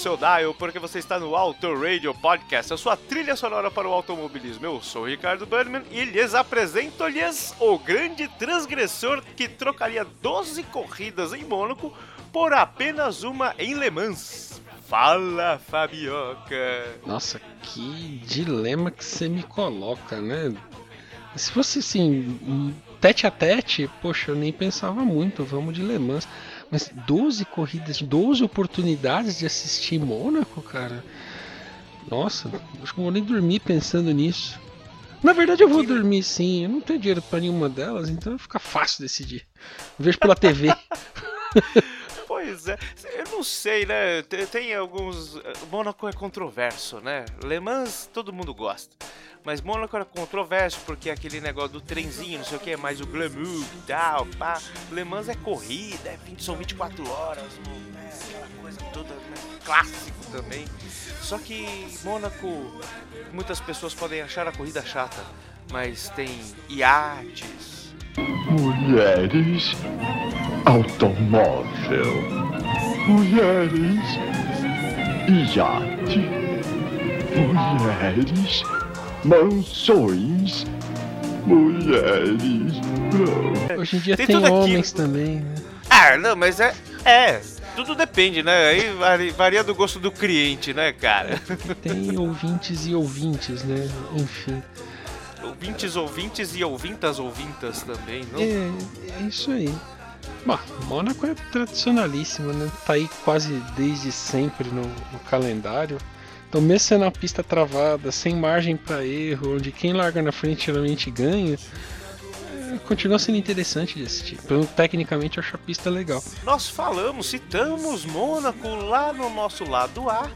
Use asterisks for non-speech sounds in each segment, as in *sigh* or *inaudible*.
seu dial, porque você está no Auto Radio Podcast, a sua trilha sonora para o automobilismo. Eu sou Ricardo Burnman e lhes apresento-lhes o grande transgressor que trocaria 12 corridas em Mônaco por apenas uma em Le Mans. Fala, Fabioca! Nossa, que dilema que você me coloca, né? Se fosse assim, tete a tete, poxa, eu nem pensava muito, vamos de Le Mans. Mas 12 corridas, 12 oportunidades de assistir Mônaco, cara. Nossa, acho que não vou nem dormir pensando nisso. Na verdade, eu vou dormir sim, eu não tenho dinheiro pra nenhuma delas, então fica fácil decidir. Eu vejo pela TV. *laughs* Pois é, eu não sei, né? Tem, tem alguns. Mônaco é controverso, né? Le Mans todo mundo gosta. Mas Mônaco é controverso porque é aquele negócio do trenzinho, não sei o que, mais o glamour e tal, pá. Le Mans é corrida, é 20, são 24 horas, né? aquela coisa toda, né? clássico também. Só que Mônaco, muitas pessoas podem achar a corrida chata, mas tem iates, Mulheres, automóvel, mulheres, iate, mulheres, mansões, mulheres. Hoje em dia Tem tem, aquilo. homens também, né? Ah, não, mas é. É, tudo depende, né? Aí vari- varia do gosto do cliente, né, cara? Tem ouvintes e ouvintes, né? Enfim. Ouvintes, ouvintes e ouvintas, ouvintas também, não? É, é isso aí. Bom, Mônaco é tradicionalíssimo, né? Tá aí quase desde sempre no, no calendário. Então, mesmo sendo uma pista travada, sem margem para erro, onde quem larga na frente geralmente ganha, é, continua sendo interessante de assistir. Então, tecnicamente, eu acho a pista legal. Nós falamos, citamos Mônaco lá no nosso lado A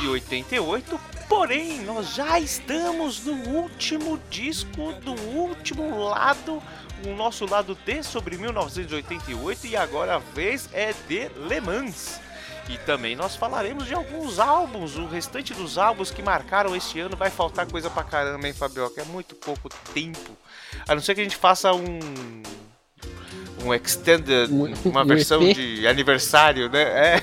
de 88, porém nós já estamos no último disco do último lado, o nosso lado D sobre 1988 e agora a vez é de Le Mans. E também nós falaremos de alguns álbuns, o restante dos álbuns que marcaram este ano. Vai faltar coisa pra caramba, hein, Fabioca? É muito pouco tempo. A não ser que a gente faça um. Um extended, Um- uma um versão EP? de aniversário, né? É.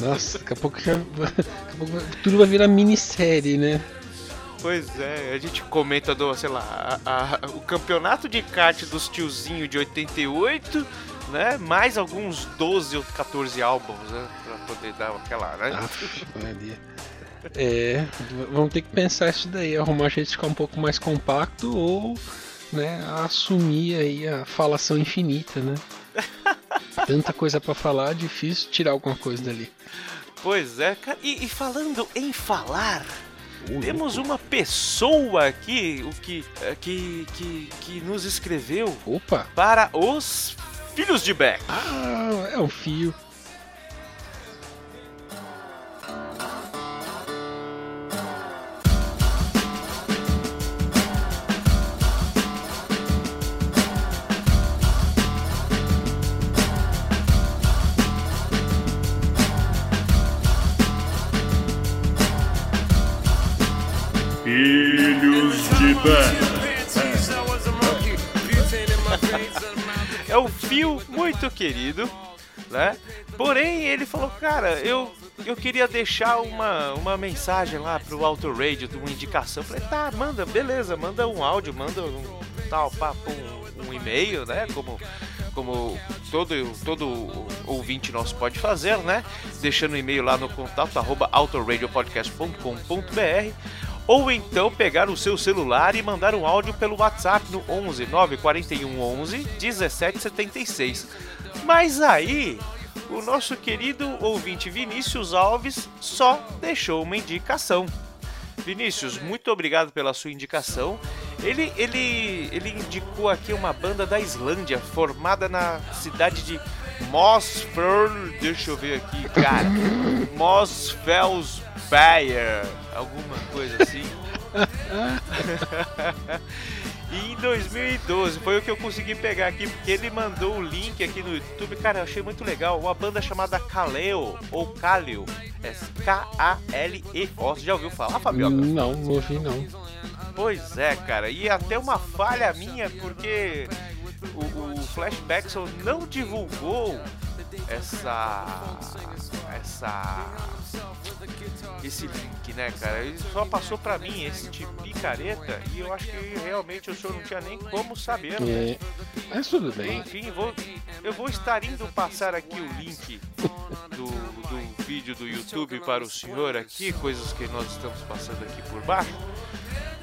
Nossa, daqui a pouco, já, *laughs* daqui a pouco tudo vai virar minissérie, né? Pois é, a gente comenta do, sei lá, a- a- o campeonato de kart dos tiozinho de 88, né? Mais alguns 12 ou 14 álbuns, né? Pra poder dar aquela, né? Aff, Maria. É, vamos ter que pensar isso daí, arrumar jeito de ficar um pouco mais compacto ou né, assumir aí a falação infinita, né? *laughs* Tanta coisa pra falar, difícil tirar alguma coisa dali. Pois é, cara. E, e falando em falar, Temos uma pessoa aqui o que, eh, que, que, que nos escreveu Opa! para os filhos de Beck. Ah, é um fio. Filhos de Beck. É um fio muito querido, né? Porém, ele falou, cara, eu, eu queria deixar uma, uma mensagem lá pro Auto Radio, uma indicação. Falei, tá, manda, beleza, manda um áudio, manda um tal, papo, um, um e-mail, né? Como, como todo, todo ouvinte nosso pode fazer, né? Deixando o e-mail lá no contato arroba autoradiopodcast.com.br ou então pegar o seu celular e mandar um áudio pelo WhatsApp no 11 941 11 1776. Mas aí, o nosso querido ouvinte Vinícius Alves só deixou uma indicação. Vinícius, muito obrigado pela sua indicação. Ele, ele, ele indicou aqui uma banda da Islândia formada na cidade de Mosfell. Deixa eu ver aqui, cara. *laughs* Mosfellsberg, alguma coisa assim. *laughs* E em 2012 foi o que eu consegui pegar aqui, porque ele mandou o link aqui no YouTube. Cara, eu achei muito legal. Uma banda chamada Kaleo, ou Kaleo. É K-A-L-E-O. Você já ouviu falar, Fabioca? Não, não ouvi não. Pois é, cara. E até uma falha minha, porque o, o Flashbackson não divulgou essa. essa. esse link, né, cara? Ele só passou pra mim esse tipo picareta e eu acho que realmente o senhor não tinha nem como saber, né? É, mas tudo bem. Enfim, vou, eu vou estar indo passar aqui o link do, do vídeo do YouTube para o senhor aqui, coisas que nós estamos passando aqui por baixo.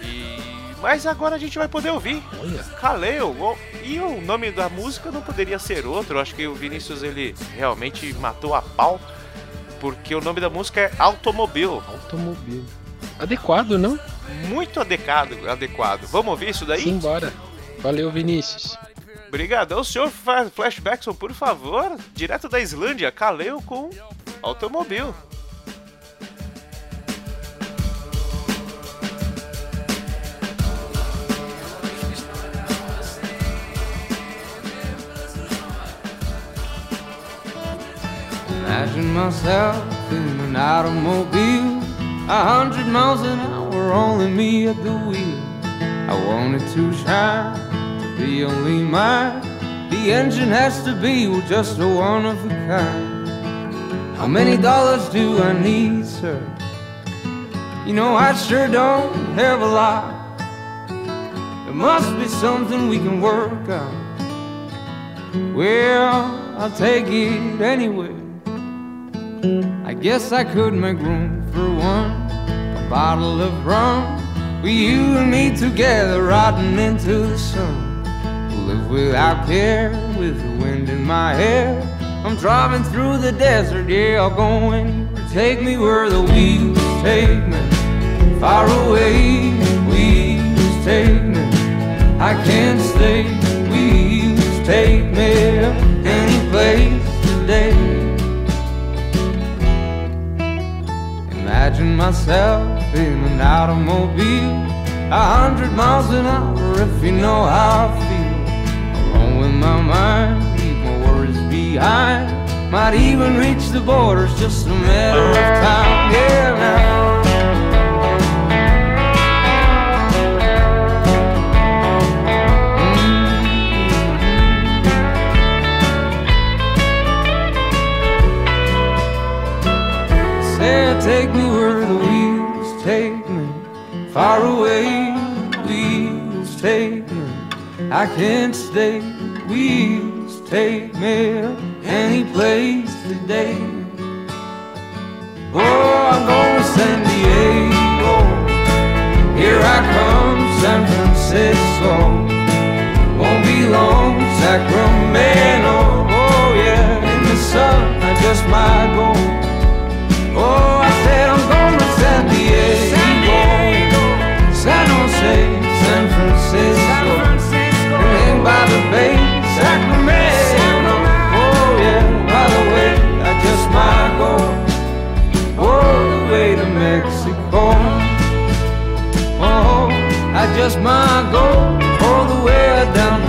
E mas agora a gente vai poder ouvir. Olha. Kaleo. o- E o nome da música não poderia ser outro. Eu acho que o Vinícius ele realmente matou a pau. Porque o nome da música é Automobile. Automóvel. Adequado, não? Muito adequado, adequado. Vamos ouvir isso daí? Simbora. Valeu, Vinícius. Obrigadão, senhor Flashbackson, por favor. Direto da Islândia, Kaleo com Automobile. Imagine myself in an automobile, a hundred miles an hour, only me at the wheel. I want it to shine, to be only mine. The engine has to be just a one of a kind. How many dollars do I need, sir? You know, I sure don't have a lot. There must be something we can work out. Well, I'll take it anyway. I guess I could make room for one. A bottle of rum. With you and me together, riding into the sun. Live without care, with the wind in my hair. I'm driving through the desert, yeah, I'll go anywhere. Take me where the wheels take me. Far away, wheels take me. I can't stay, wheels take me any place Imagine myself in an automobile, a hundred miles an hour, if you know how I feel. Alone with my mind, leave my worries behind. Might even reach the borders, just a matter of time. Yeah, now. Mm-hmm. Say, take me far away. Wheels take me, I can't stay. Wheels take me any place today. Oh, I'm going to San Diego. Here I come, San Francisco. Won't be long, Sacramento. Oh yeah, in the sun, I just might go. Oh, I said I'm going to San Diego. San Francisco. Hang by the bay, Sacramento. Oh yeah, by the way, I just might go all the way to Mexico. Oh, I just might go all the way down.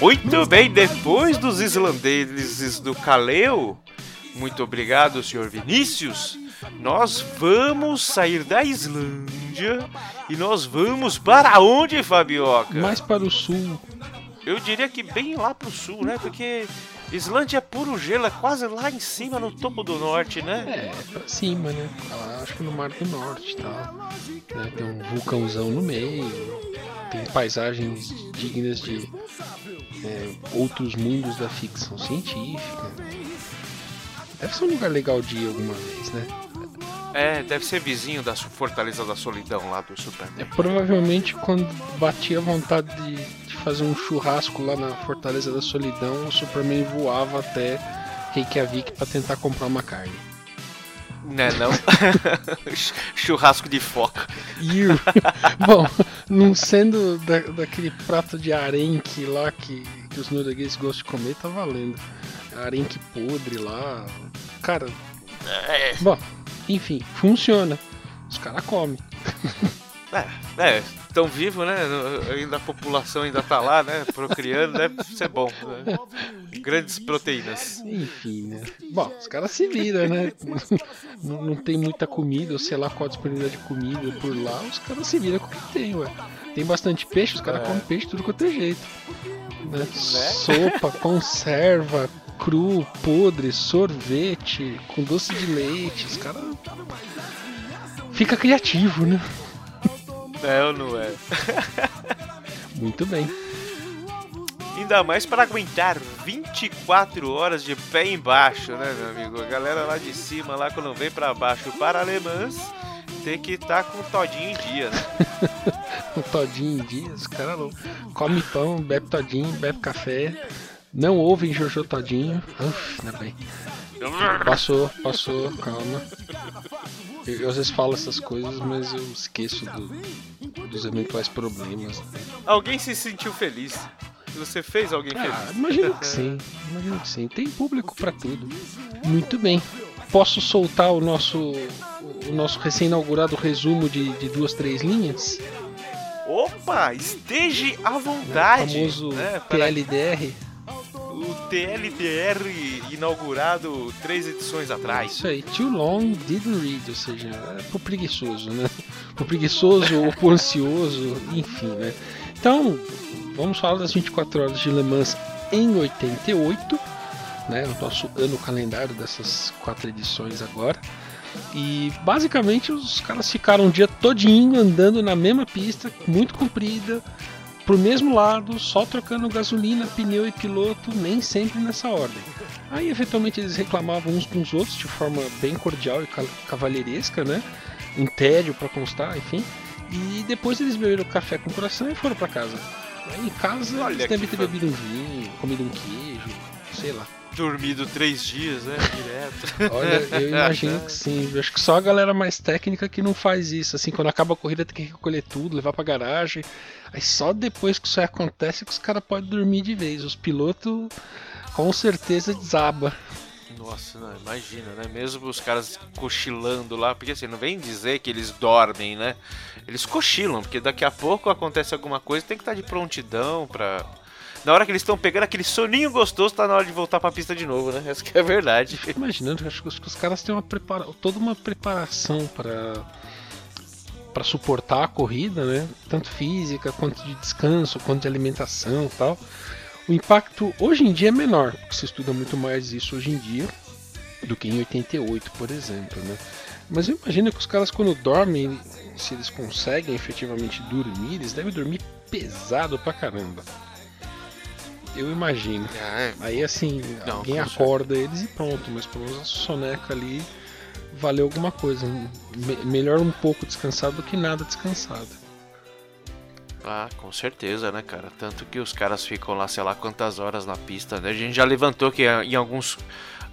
Muito bem, depois dos islandeses do Caleu, muito obrigado, senhor Vinícius. Nós vamos sair da Islândia e nós vamos para onde, Fabioca? Mais para o sul. Eu diria que bem lá pro sul, né? Porque Islândia é puro gelo, é quase lá em cima, no topo do norte, né? É, pra cima, né? Ah, Acho que no Mar do Norte e tal. Né? Tem um vulcãozão no meio. Tem paisagens dignas de é, outros mundos da ficção científica. Deve ser um lugar legal de ir alguma vez, né? É, deve ser vizinho da Fortaleza da Solidão lá do Superman. Provavelmente quando batia a vontade de, de fazer um churrasco lá na Fortaleza da Solidão, o Superman voava até Reykjavik pra tentar comprar uma carne. Né, não? *laughs* Churrasco de foca. *laughs* Bom, não sendo da, daquele prato de arenque lá que, que os noruegueses gostam de comer, tá valendo. Arenque podre lá. Cara. Bom, enfim, funciona. Os caras comem. *laughs* É, é, tão vivo, né? Ainda a população ainda tá lá, né? Procriando, deve ser bom. Né? Grandes proteínas. Enfim, né? Bom, os caras se viram, né? Não, não tem muita comida, ou sei lá qual a disponibilidade de comida por lá, os caras se viram com o que tem, ué. Tem bastante peixe, os caras É. comem peixe tudo quanto é jeito. Né? Sopa, conserva, cru, podre, sorvete, com doce de leite, os caras. Fica criativo, né? Não, não é. *laughs* Muito bem. Ainda mais para aguentar 24 horas de pé embaixo, né, meu amigo? A galera lá de cima, lá quando vem para baixo para alemãs, tem que estar com o todinho em dia, né? *laughs* O todinho em dia, os caras não. Come pão, bebe todinho, bebe café. Não ouvem Jojo Todinho. Uf, ainda bem. Passou, passou, calma. Eu, eu às vezes falo essas coisas, mas eu esqueço do- dos eventuais problemas. Alguém se sentiu feliz? Você fez alguém Ah, feliz? imagino que sim, imagino que sim. Tem público pra tudo. Muito bem. Posso soltar o nosso, o nosso recém-inaugurado resumo de, de duas, três linhas? Opa, esteja à O vontade. famoso né, para TLDR. O TLDR inaugurado três edições atrás. Isso aí, too long didn't read, ou seja, é pro preguiçoso, né? Pro preguiçoso ou pro ansioso, enfim, né? Então, vamos falar das 24 horas de Le Mans em 88, né? O nosso ano calendário dessas quatro edições agora. E basicamente os caras ficaram o dia todinho andando na mesma pista, muito comprida, pro mesmo lado, só trocando gasolina, pneu e piloto, nem sempre nessa ordem. Aí eventualmente eles reclamavam uns com os outros de forma bem cordial e ca- cavalheiresca, né? Um tédio para constar, enfim. E depois eles beberam café com coração e foram para casa. Aí em casa Olha eles devem ter bebido um vinho, comido um queijo, sei lá. Dormido três dias, né? Direto. Olha, eu *laughs* imagino que sim. Eu acho que só a galera mais técnica que não faz isso. Assim, quando acaba a corrida tem que recolher tudo, levar pra garagem. Aí só depois que isso aí acontece que os caras podem dormir de vez. Os pilotos com certeza desaba. Nossa, não, imagina, né? Mesmo os caras cochilando lá, porque assim, não vem dizer que eles dormem, né? Eles cochilam, porque daqui a pouco acontece alguma coisa, tem que estar de prontidão pra. Na hora que eles estão pegando aquele soninho gostoso, tá na hora de voltar pra pista de novo, né? *laughs* Essa que é a verdade. Fico imaginando, eu acho que os, que os caras têm uma prepara... toda uma preparação para para suportar a corrida, né? Tanto física quanto de descanso, quanto de alimentação, e tal. O impacto hoje em dia é menor, porque se estuda muito mais isso hoje em dia do que em 88, por exemplo, né? Mas eu imagino que os caras quando dormem, se eles conseguem efetivamente dormir, eles devem dormir pesado pra caramba. Eu imagino. É, Aí assim, Não, alguém acorda eles e pronto, mas pelo menos a soneca ali valeu alguma coisa. Me- melhor um pouco descansado do que nada descansado. Ah, com certeza, né, cara? Tanto que os caras ficam lá, sei lá quantas horas na pista, né? A gente já levantou que ah, em alguns.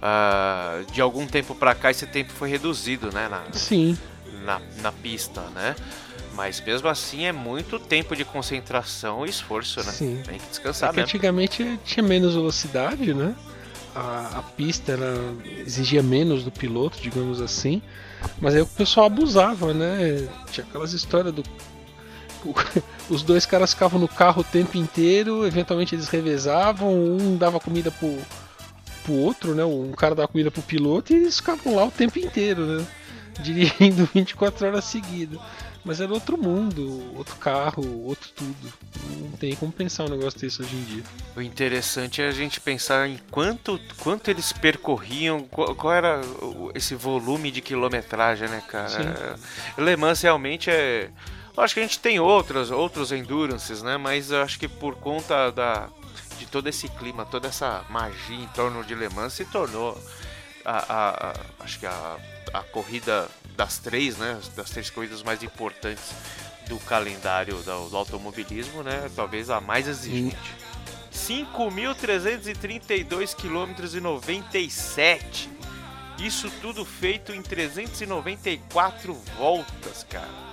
ah, de algum tempo pra cá esse tempo foi reduzido, né? Na, Sim, na, na pista, né? Mas mesmo assim é muito tempo de concentração e esforço, né? Sim. Tem que é descansar que mesmo. antigamente tinha menos velocidade, né? A, a pista exigia menos do piloto, digamos assim. Mas aí o pessoal abusava, né? Tinha aquelas histórias do. *laughs* Os dois caras ficavam no carro o tempo inteiro, eventualmente eles revezavam, um dava comida pro, pro outro, né? Um cara dava comida pro piloto e eles ficavam lá o tempo inteiro, né? *laughs* Dirigindo *laughs* 24 horas seguidas. Mas era outro mundo, outro carro, outro tudo. Não tem como pensar um negócio desse hoje em dia. O interessante é a gente pensar em quanto, quanto eles percorriam, qual, qual era esse volume de quilometragem, né, cara? Le Mans realmente é. Eu acho que a gente tem outras, outros endurances, né? Mas eu acho que por conta da, de todo esse clima, toda essa magia em torno de Le Mans, se tornou a, a- a- acho que a, a corrida das três, né? Das três corridas mais importantes do calendário do, do automobilismo, né? Talvez a mais exigente. 5.332 km e 97. Isso tudo feito em 394 voltas, cara.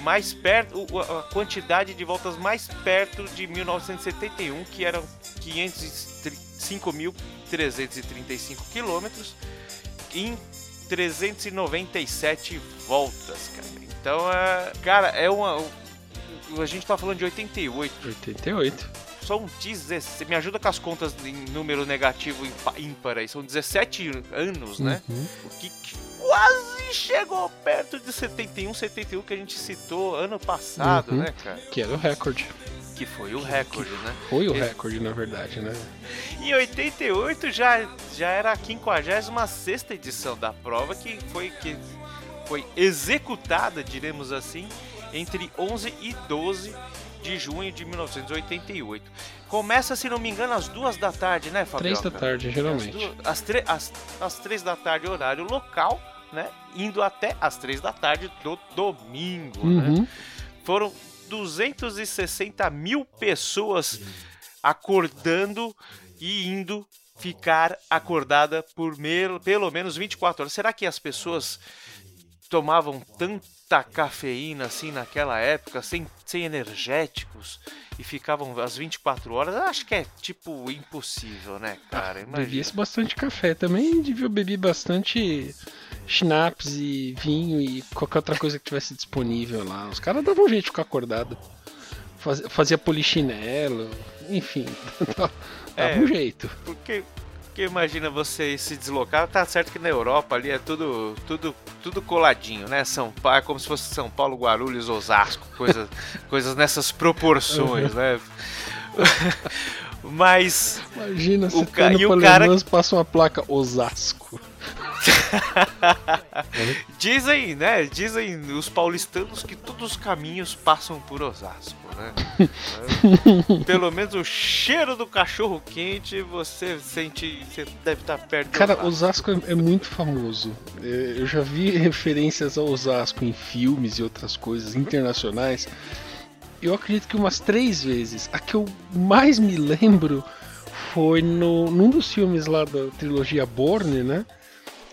Mais perto, a quantidade de voltas mais perto de 1971, que eram 503 5.335 quilômetros em 397 voltas, cara. Então, é, cara, é uma. A gente tá falando de 88. 88. São 16. Me ajuda com as contas em número negativo ímpar aí. São 17 anos, né? Uhum. Que, que quase chegou perto de 71, 71 que a gente citou ano passado, Uhum. né, cara? Que era o recorde. Que foi o recorde, né? Foi o recorde, na verdade, né? Em 88 já, já era a 56 edição da prova que foi, que foi executada, diremos assim, entre 11 e 12 de junho de 1988. Começa, se não me engano, às duas da tarde, né, Fabio? Três da tarde, geralmente. Às, duas- às, três da tarde, horário local, né? Indo até às três da tarde do domingo, né? Uhum. foram 260 mil pessoas acordando e indo ficar acordada por pelo menos 24 horas. Será que as pessoas tomavam tanta cafeína assim naquela época, sem, sem energéticos, e ficavam às 24 horas? Eu acho que é tipo impossível, né, cara? Imagina. Bebia-se bastante café. Também devia beber bastante schnapps e vinho e qualquer outra coisa que tivesse disponível lá. Os caras davam um jeito de ficar acordado. Faz- Fazia polichinelo, enfim. *laughs* Dava É. um jeito. Porque, porque imagina você se deslocar, tá certo que na Europa ali é tudo tudo tudo coladinho, né? São Paulo, é como se fosse São Paulo, Guarulhos, Osasco, coisa, *laughs* coisas nessas proporções, né? *laughs* Mas Imagina você ca- tá e o cara- passa uma placa Osasco. *laughs* dizem, né? Dizem os paulistanos que todos os caminhos passam por Osasco, né? *laughs* Pelo menos o cheiro do cachorro quente você sente, você deve estar perto. de Cara, Osasco é, é muito famoso. Eu já vi *laughs* referências ao Osasco em filmes e outras coisas internacionais. Eu acredito que umas três vezes. A que eu mais me lembro foi no, num dos filmes lá da trilogia Bourne, né?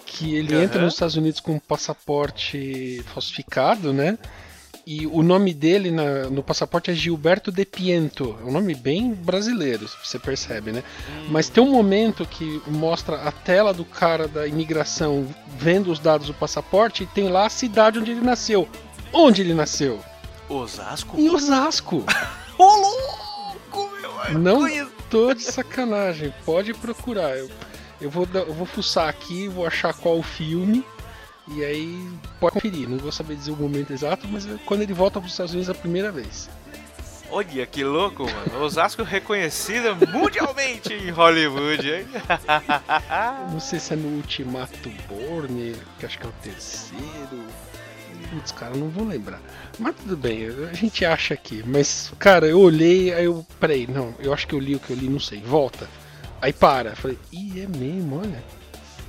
Que ele Aham. entra nos Estados Unidos com um passaporte falsificado, né? E o nome dele na- no passaporte é Gilberto De Piento. É um nome bem brasileiro, você percebe, né? Mas tem um momento que mostra a tela do cara da imigração vendo os dados do passaporte e tem lá a cidade onde ele nasceu. Onde ele nasceu? Osasco? Em Osasco. *laughs* Ô, louco, meu! Não conheço. tô de sacanagem. Pode procurar. Eu, eu vou, eu vou fuçar aqui, vou achar qual o filme. E aí pode conferir. Não vou saber dizer o momento exato, mas é quando ele volta para os Estados Unidos a primeira vez. Olha que louco, mano. Osasco reconhecida mundialmente em Hollywood, hein? *laughs* Não sei se é no Ultimato Borne, que acho que é o terceiro. Putz, cara, não vou lembrar. Mas tudo bem, a gente acha aqui. Mas, cara, eu olhei, aí eu. Peraí, não, eu acho que eu li o que eu li, não sei. Volta. Aí para. Falei, ih, é mesmo, olha.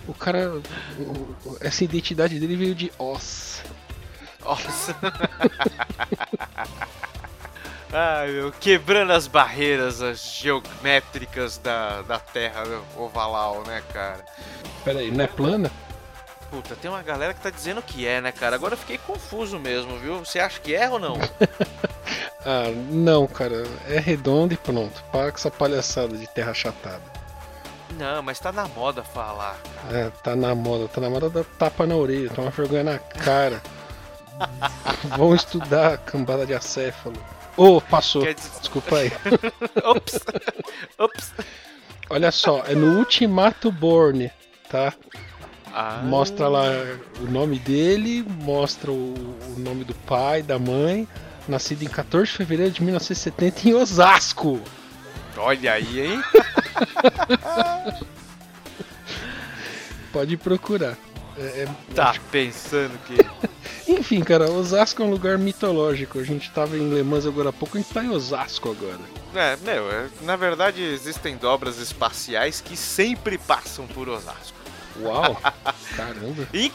O cara. o- essa identidade dele veio de Oz. Nossa. *laughs* Ai, meu, quebrando as barreiras as geométricas da, da Terra ovalal, né, cara? Peraí, não é plana? Puta, tem uma galera que tá dizendo que é, né, cara? Agora eu fiquei confuso mesmo, viu? Você acha que é ou não? *laughs* Ah, não, cara. É redondo e pronto. Para com essa palhaçada de terra achatada. Não, mas tá na moda falar. cara. É, tá na moda, tá na moda da tapa na orelha, toma vergonha na cara. *laughs* Vão estudar cambada de acéfalo. Ô, passou. Quer dizer- Desculpa aí. *laughs* Ops! Ops! Olha só, é no Ultimato Borne, tá? Ah, Mostra lá o nome dele, mostra o, o nome do pai, da mãe. Nascido em 14 de fevereiro de 1970 em Osasco. Olha aí, hein? *laughs* Pode procurar. É- é- Tá pensando que. *laughs* Enfim, cara, Osasco é um lugar mitológico. A gente tava em Le Mans agora há pouco, a gente tá em Osasco agora. É, meu, é- na verdade existem dobras espaciais que sempre passam por Osasco. Uau! *laughs* Caramba! In-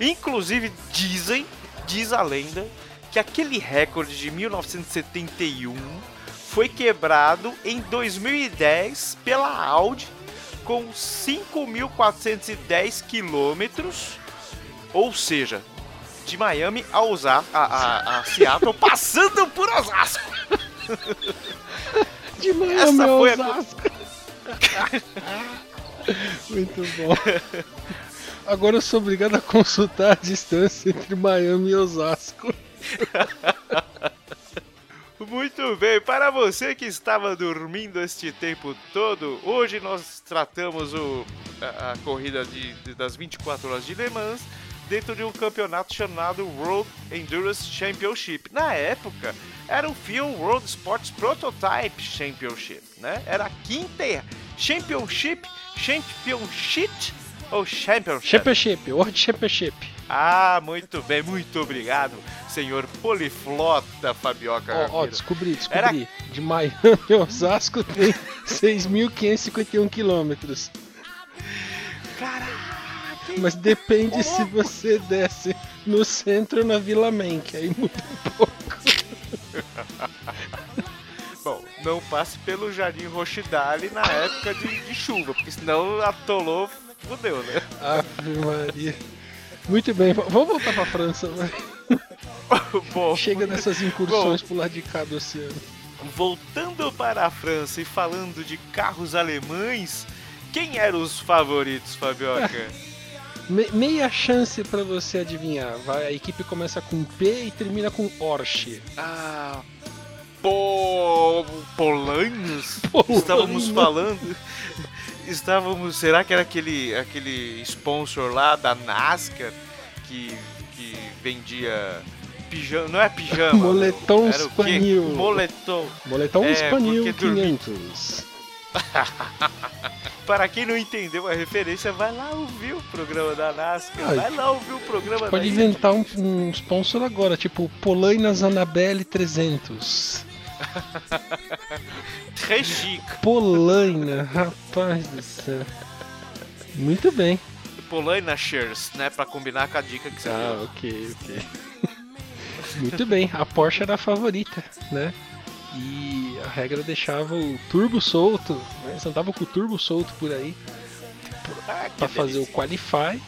Inclusive dizem, diz a lenda, que aquele recorde de 1971 foi quebrado em 2010 pela Audi com 5.410 quilômetros, ou seja, de Miami a, Osa a, a, a Seattle, passando por Osasco. *laughs* De Miami Essa foi a- Osasco! *laughs* Muito bom. Agora eu sou obrigado a consultar a distância entre Miami e Osasco. Muito bem, para você que estava dormindo este tempo todo, hoje nós tratamos o, a, a corrida de, de- das 24 horas de Le Mans dentro de um campeonato chamado World Endurance Championship. Na época, era o FIA World Sports Prototype Championship, né? Era a quinta Championship, Championship ou Championship? Championship, World Championship. Ah, muito bem, muito obrigado, senhor poliflota Fabioca. Ó, ó, Ramiro. descobri, descobri. De Miami a *laughs* Osasco tem 6.551 quilômetros. Caraca! Mas depende se você desce no centro ou na Vila que aí muda um pouco. *laughs* Bom, não passe pelo Jardim Rochidale na época de, de chuva, porque senão atolou, fudeu, né? Ave Maria. Muito bem, vamos voltar pra França. vai. *laughs* Bom, Chega dessas incursões pro lado de cá do oceano. voltando para a França e falando de carros alemães, quem eram os favoritos, Fabioca? *laughs* Me- meia chance pra você adivinhar. Vai, a equipe começa com P e termina com Porsche. ah, po... Polainos. Estávamos falando... Estávamos... Será que era aquele, aquele sponsor lá da NASCAR que, que vendia... Pijama, não é pijama. Moletom o quê? espanhol. Moletom. Boletão É, Espanhol porque dormi- 500. *laughs* Para quem não entendeu a referência, vai lá ouvir o programa da NASCAR. Ai, vai lá ouvir o programa Pode da inventar um, um sponsor agora, tipo Polainas Annabelle 300. Chique. Polaina, rapaz do céu. Muito bem. Polaina Shares, né? Pra combinar com a dica que você Ah, deu. ok, ok. *laughs* Muito bem, a Porsche era a favorita, né? E a regra deixava o turbo solto, né? Eles andavam com o turbo solto por aí Ah, para fazer o qualify,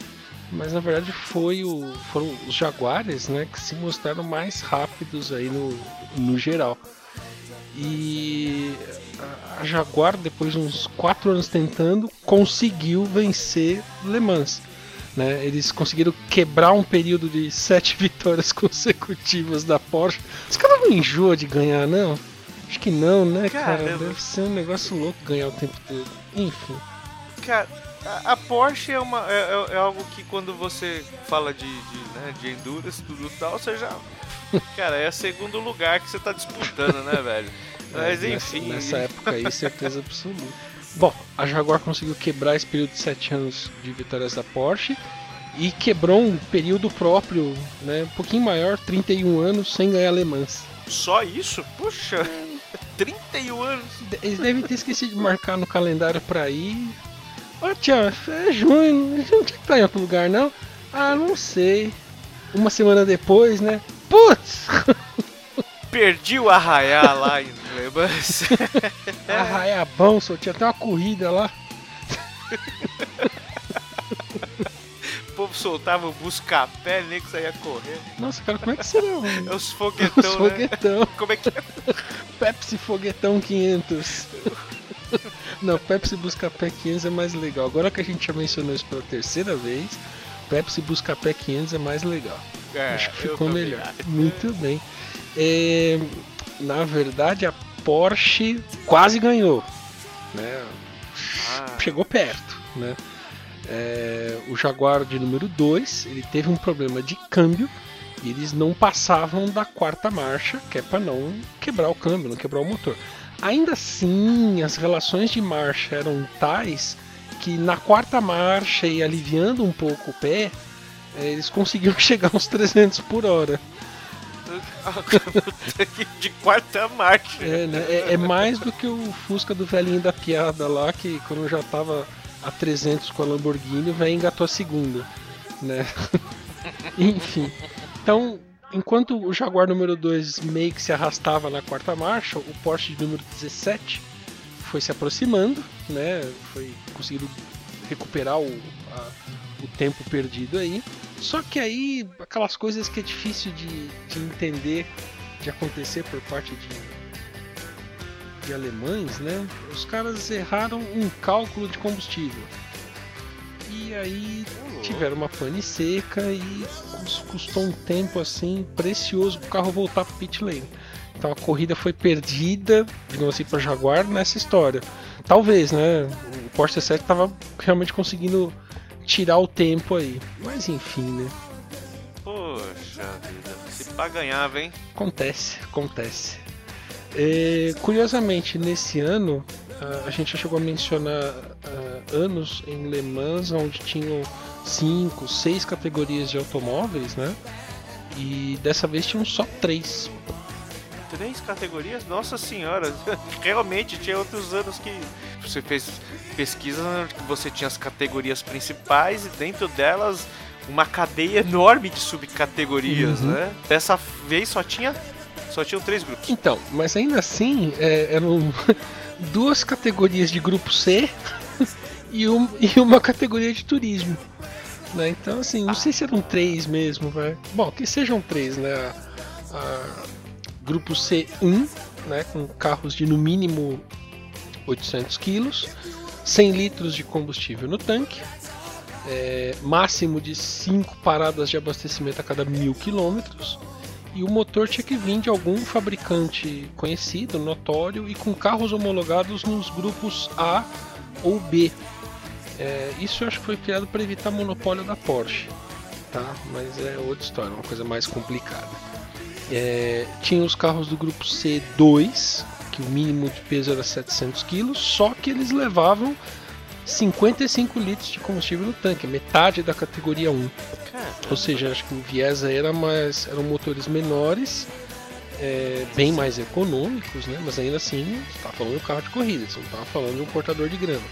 mas na verdade foi o, foram os Jaguares, né, que se mostraram mais rápidos aí no, no geral. E a- Jaguar, depois de uns 4 anos tentando, conseguiu vencer Le Mans. Né? Eles conseguiram quebrar um período de 7 *laughs* vitórias consecutivas da Porsche. Os caras não enjoam de ganhar, não? Acho que não, né, cara? Caramba. Deve ser um negócio louco ganhar o tempo todo. Enfim. Cara, a, Porsche é, uma, é, é- é algo que quando você fala de, de, né, de endurance tudo tal, você já. Cara, é segundo lugar que você tá disputando, né, velho? Mas É, nessa- enfim. Nessa, época aí, certeza absoluta. *laughs* Bom, a Jaguar conseguiu quebrar esse período de 7 anos de vitórias da Porsche e quebrou um período próprio, né, um pouquinho maior, 31 anos, sem ganhar Le Mans. Só isso? Puxa, *laughs* 31 anos. Eles devem ter esquecido de marcar no calendário pra ir. Ô tia, é junho, não tinha que estar em outro lugar não? Ah, não sei. Uma semana depois, né? Putz! Perdi o arraiar lá em Le Mans. *laughs* Arraia bom, só tinha até uma corrida lá. O povo soltava o busca-pé, nem que saía correr. Nossa, cara, como é que será? É os foguetão, Os né? foguetão. Como é que é? Pepsi Foguetão 500. Não, Pepsi Buscapé 500 é mais legal. Agora que a gente já mencionou isso pela terceira vez, Pepsi Buscapé 500 é mais legal. É, Acho que ficou melhor. acho. Muito bem. É, na verdade, a Porsche quase ganhou. Né? Ah. Chegou perto. Né? É, o Jaguar de número 2 ele teve um problema de câmbio e eles não passavam da quarta marcha, que é para não quebrar o câmbio, não quebrar o motor. Ainda assim, as relações de marcha eram tais que na quarta marcha e aliviando um pouco o pé, eles conseguiam *laughs* chegar uns 300 por hora. *laughs* de quarta marcha. É, né? é, é mais do que o Fusca do velhinho da piada lá, que quando já tava a 300 com a Lamborghini, velho engatou a segunda. Né? *laughs* Enfim. Então, enquanto o Jaguar número 2 meio que se arrastava na quarta marcha, o Porsche de número 17 foi se aproximando, né? Foi conseguindo recuperar o, a- o tempo perdido aí. Só que aí, aquelas coisas que é difícil de, de entender, de acontecer por parte de, de alemães, né? Os caras erraram um cálculo de combustível. E aí tiveram uma pane seca e cus- custou um tempo assim precioso pro carro voltar pro pit lane. Então a corrida foi perdida, digamos assim, para Jaguar nessa história. Talvez, né? O Porsche 7 tava realmente conseguindo tirar o tempo aí. Mas enfim, né? Poxa vida. Se pá ganhava, hein? Acontece, acontece. É, curiosamente, nesse ano, a- gente já chegou a mencionar ah, anos em Le Mans onde tinham cinco, seis categorias de automóveis, né? E dessa vez tinham só três. Três categorias? Nossa senhora, *laughs* realmente tinha outros anos que você fez pesquisa que você tinha as categorias principais e dentro delas uma cadeia enorme de subcategorias, Uhum. né? Dessa vez só tinha só tinham três grupos. Então, mas ainda assim, é, eram *laughs* duas categorias de grupo C *laughs* e, um- e uma categoria de turismo. Né? Então, assim, não sei se eram três mesmo, vai. Bom, que sejam três, né? A- a grupo C1, né? Com carros de no mínimo 800 quilos, 100 litros de combustível no tanque, é, máximo de 5 paradas de abastecimento a cada mil quilômetros e o motor tinha que vir de algum fabricante conhecido, notório e com carros homologados nos grupos A ou B. É, isso eu acho que foi criado para evitar monopólio da Porsche, tá? Mas é outra história, uma coisa mais complicada. É, tinha os carros do grupo C2, que o mínimo de peso era 700 kg, só que eles levavam 55 litros de combustível no tanque, metade da categoria 1. Ou seja, acho que o viés aí era mais, eram motores menores, é, bem mais econômicos, né? Mas ainda assim, você estava falando de um carro de corrida, você não estava falando de um portador de grama.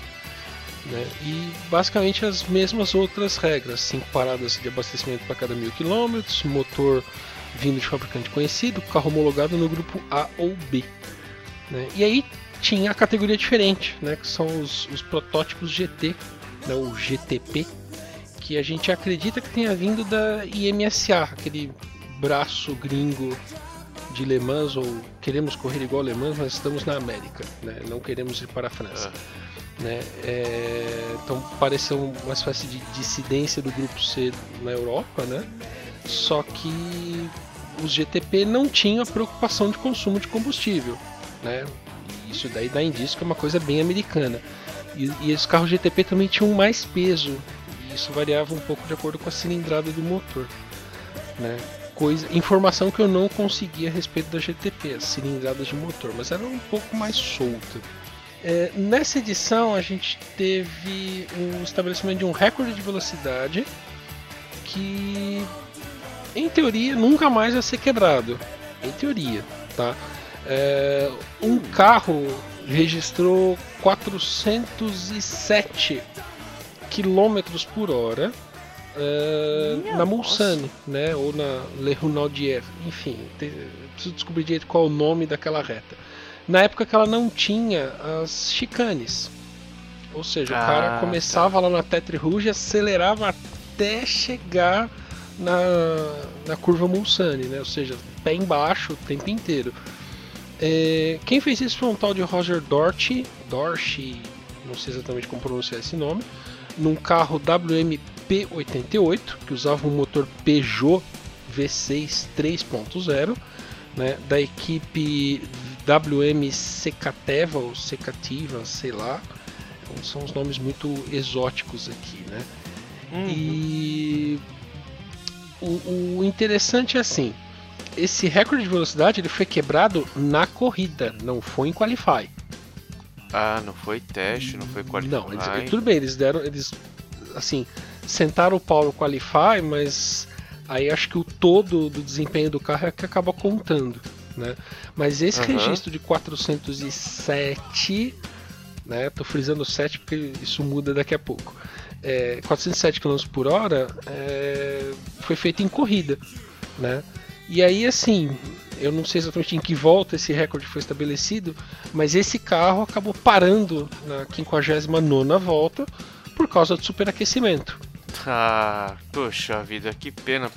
Né? E basicamente as mesmas outras regras, cinco paradas de abastecimento para cada mil quilômetros, motor vindo de fabricante conhecido, carro homologado no grupo A ou B. Né? E aí tinha a categoria diferente, né? que são os, os protótipos GT, né? o GTP, que a gente acredita que tenha vindo da IMSA, aquele braço gringo de Le Mans, ou queremos correr igual Le Mans, mas estamos na América, né? não queremos ir para a França. Né? É, então pareceu uma espécie de dissidência do grupo C na Europa, né? só que os GTP não tinham a preocupação de consumo de combustível. Né? Isso daí dá indício que é uma coisa bem americana. E, e os carros GTP também tinham mais peso, e isso variava um pouco de acordo com a cilindrada do motor. Né? Coisa, informação que eu não conseguia a respeito da GTP, as cilindradas de motor, mas era um pouco mais solta. É, nessa edição a gente teve um estabelecimento de um recorde de velocidade que, em teoria, nunca mais vai ser quebrado. Em teoria, tá? É, um carro registrou 407 km por hora é, na Mulsanne, né? Ou na Le Runaudière, enfim, te, preciso descobrir direito qual é o nome daquela reta. Na época que ela não tinha as chicanes. Ou seja, Ah, o cara começava lá na Tetre Rouge e acelerava até chegar na, na curva Mulsanne, né? Ou seja, pé embaixo o tempo inteiro. É, quem fez isso foi um tal de Roger Dorty, Dorchy, não sei exatamente como pronunciar esse nome, num carro WMP88, que usava um motor Peugeot V6 3.0, né, da equipe WM Secateva ou Secativa, sei lá. Então, são os nomes muito exóticos aqui, né? E o, o interessante é assim, esse recorde de velocidade ele foi quebrado na corrida, não foi em qualify. Ah, não foi teste, não foi qualify. Não, eles, tudo bem, eles deram, eles assim, sentaram o pau no qualify, mas aí acho que o todo do desempenho do carro é que acaba contando, né? Mas esse Aham. registro de 407, né? Tô frisando 7 porque isso muda daqui a pouco. É, 407 km por hora é, foi feito em corrida, né? E aí, assim, eu não sei exatamente em que volta esse recorde foi estabelecido, mas esse carro acabou parando na 59 volta por causa do superaquecimento. Ah, poxa vida, que pena.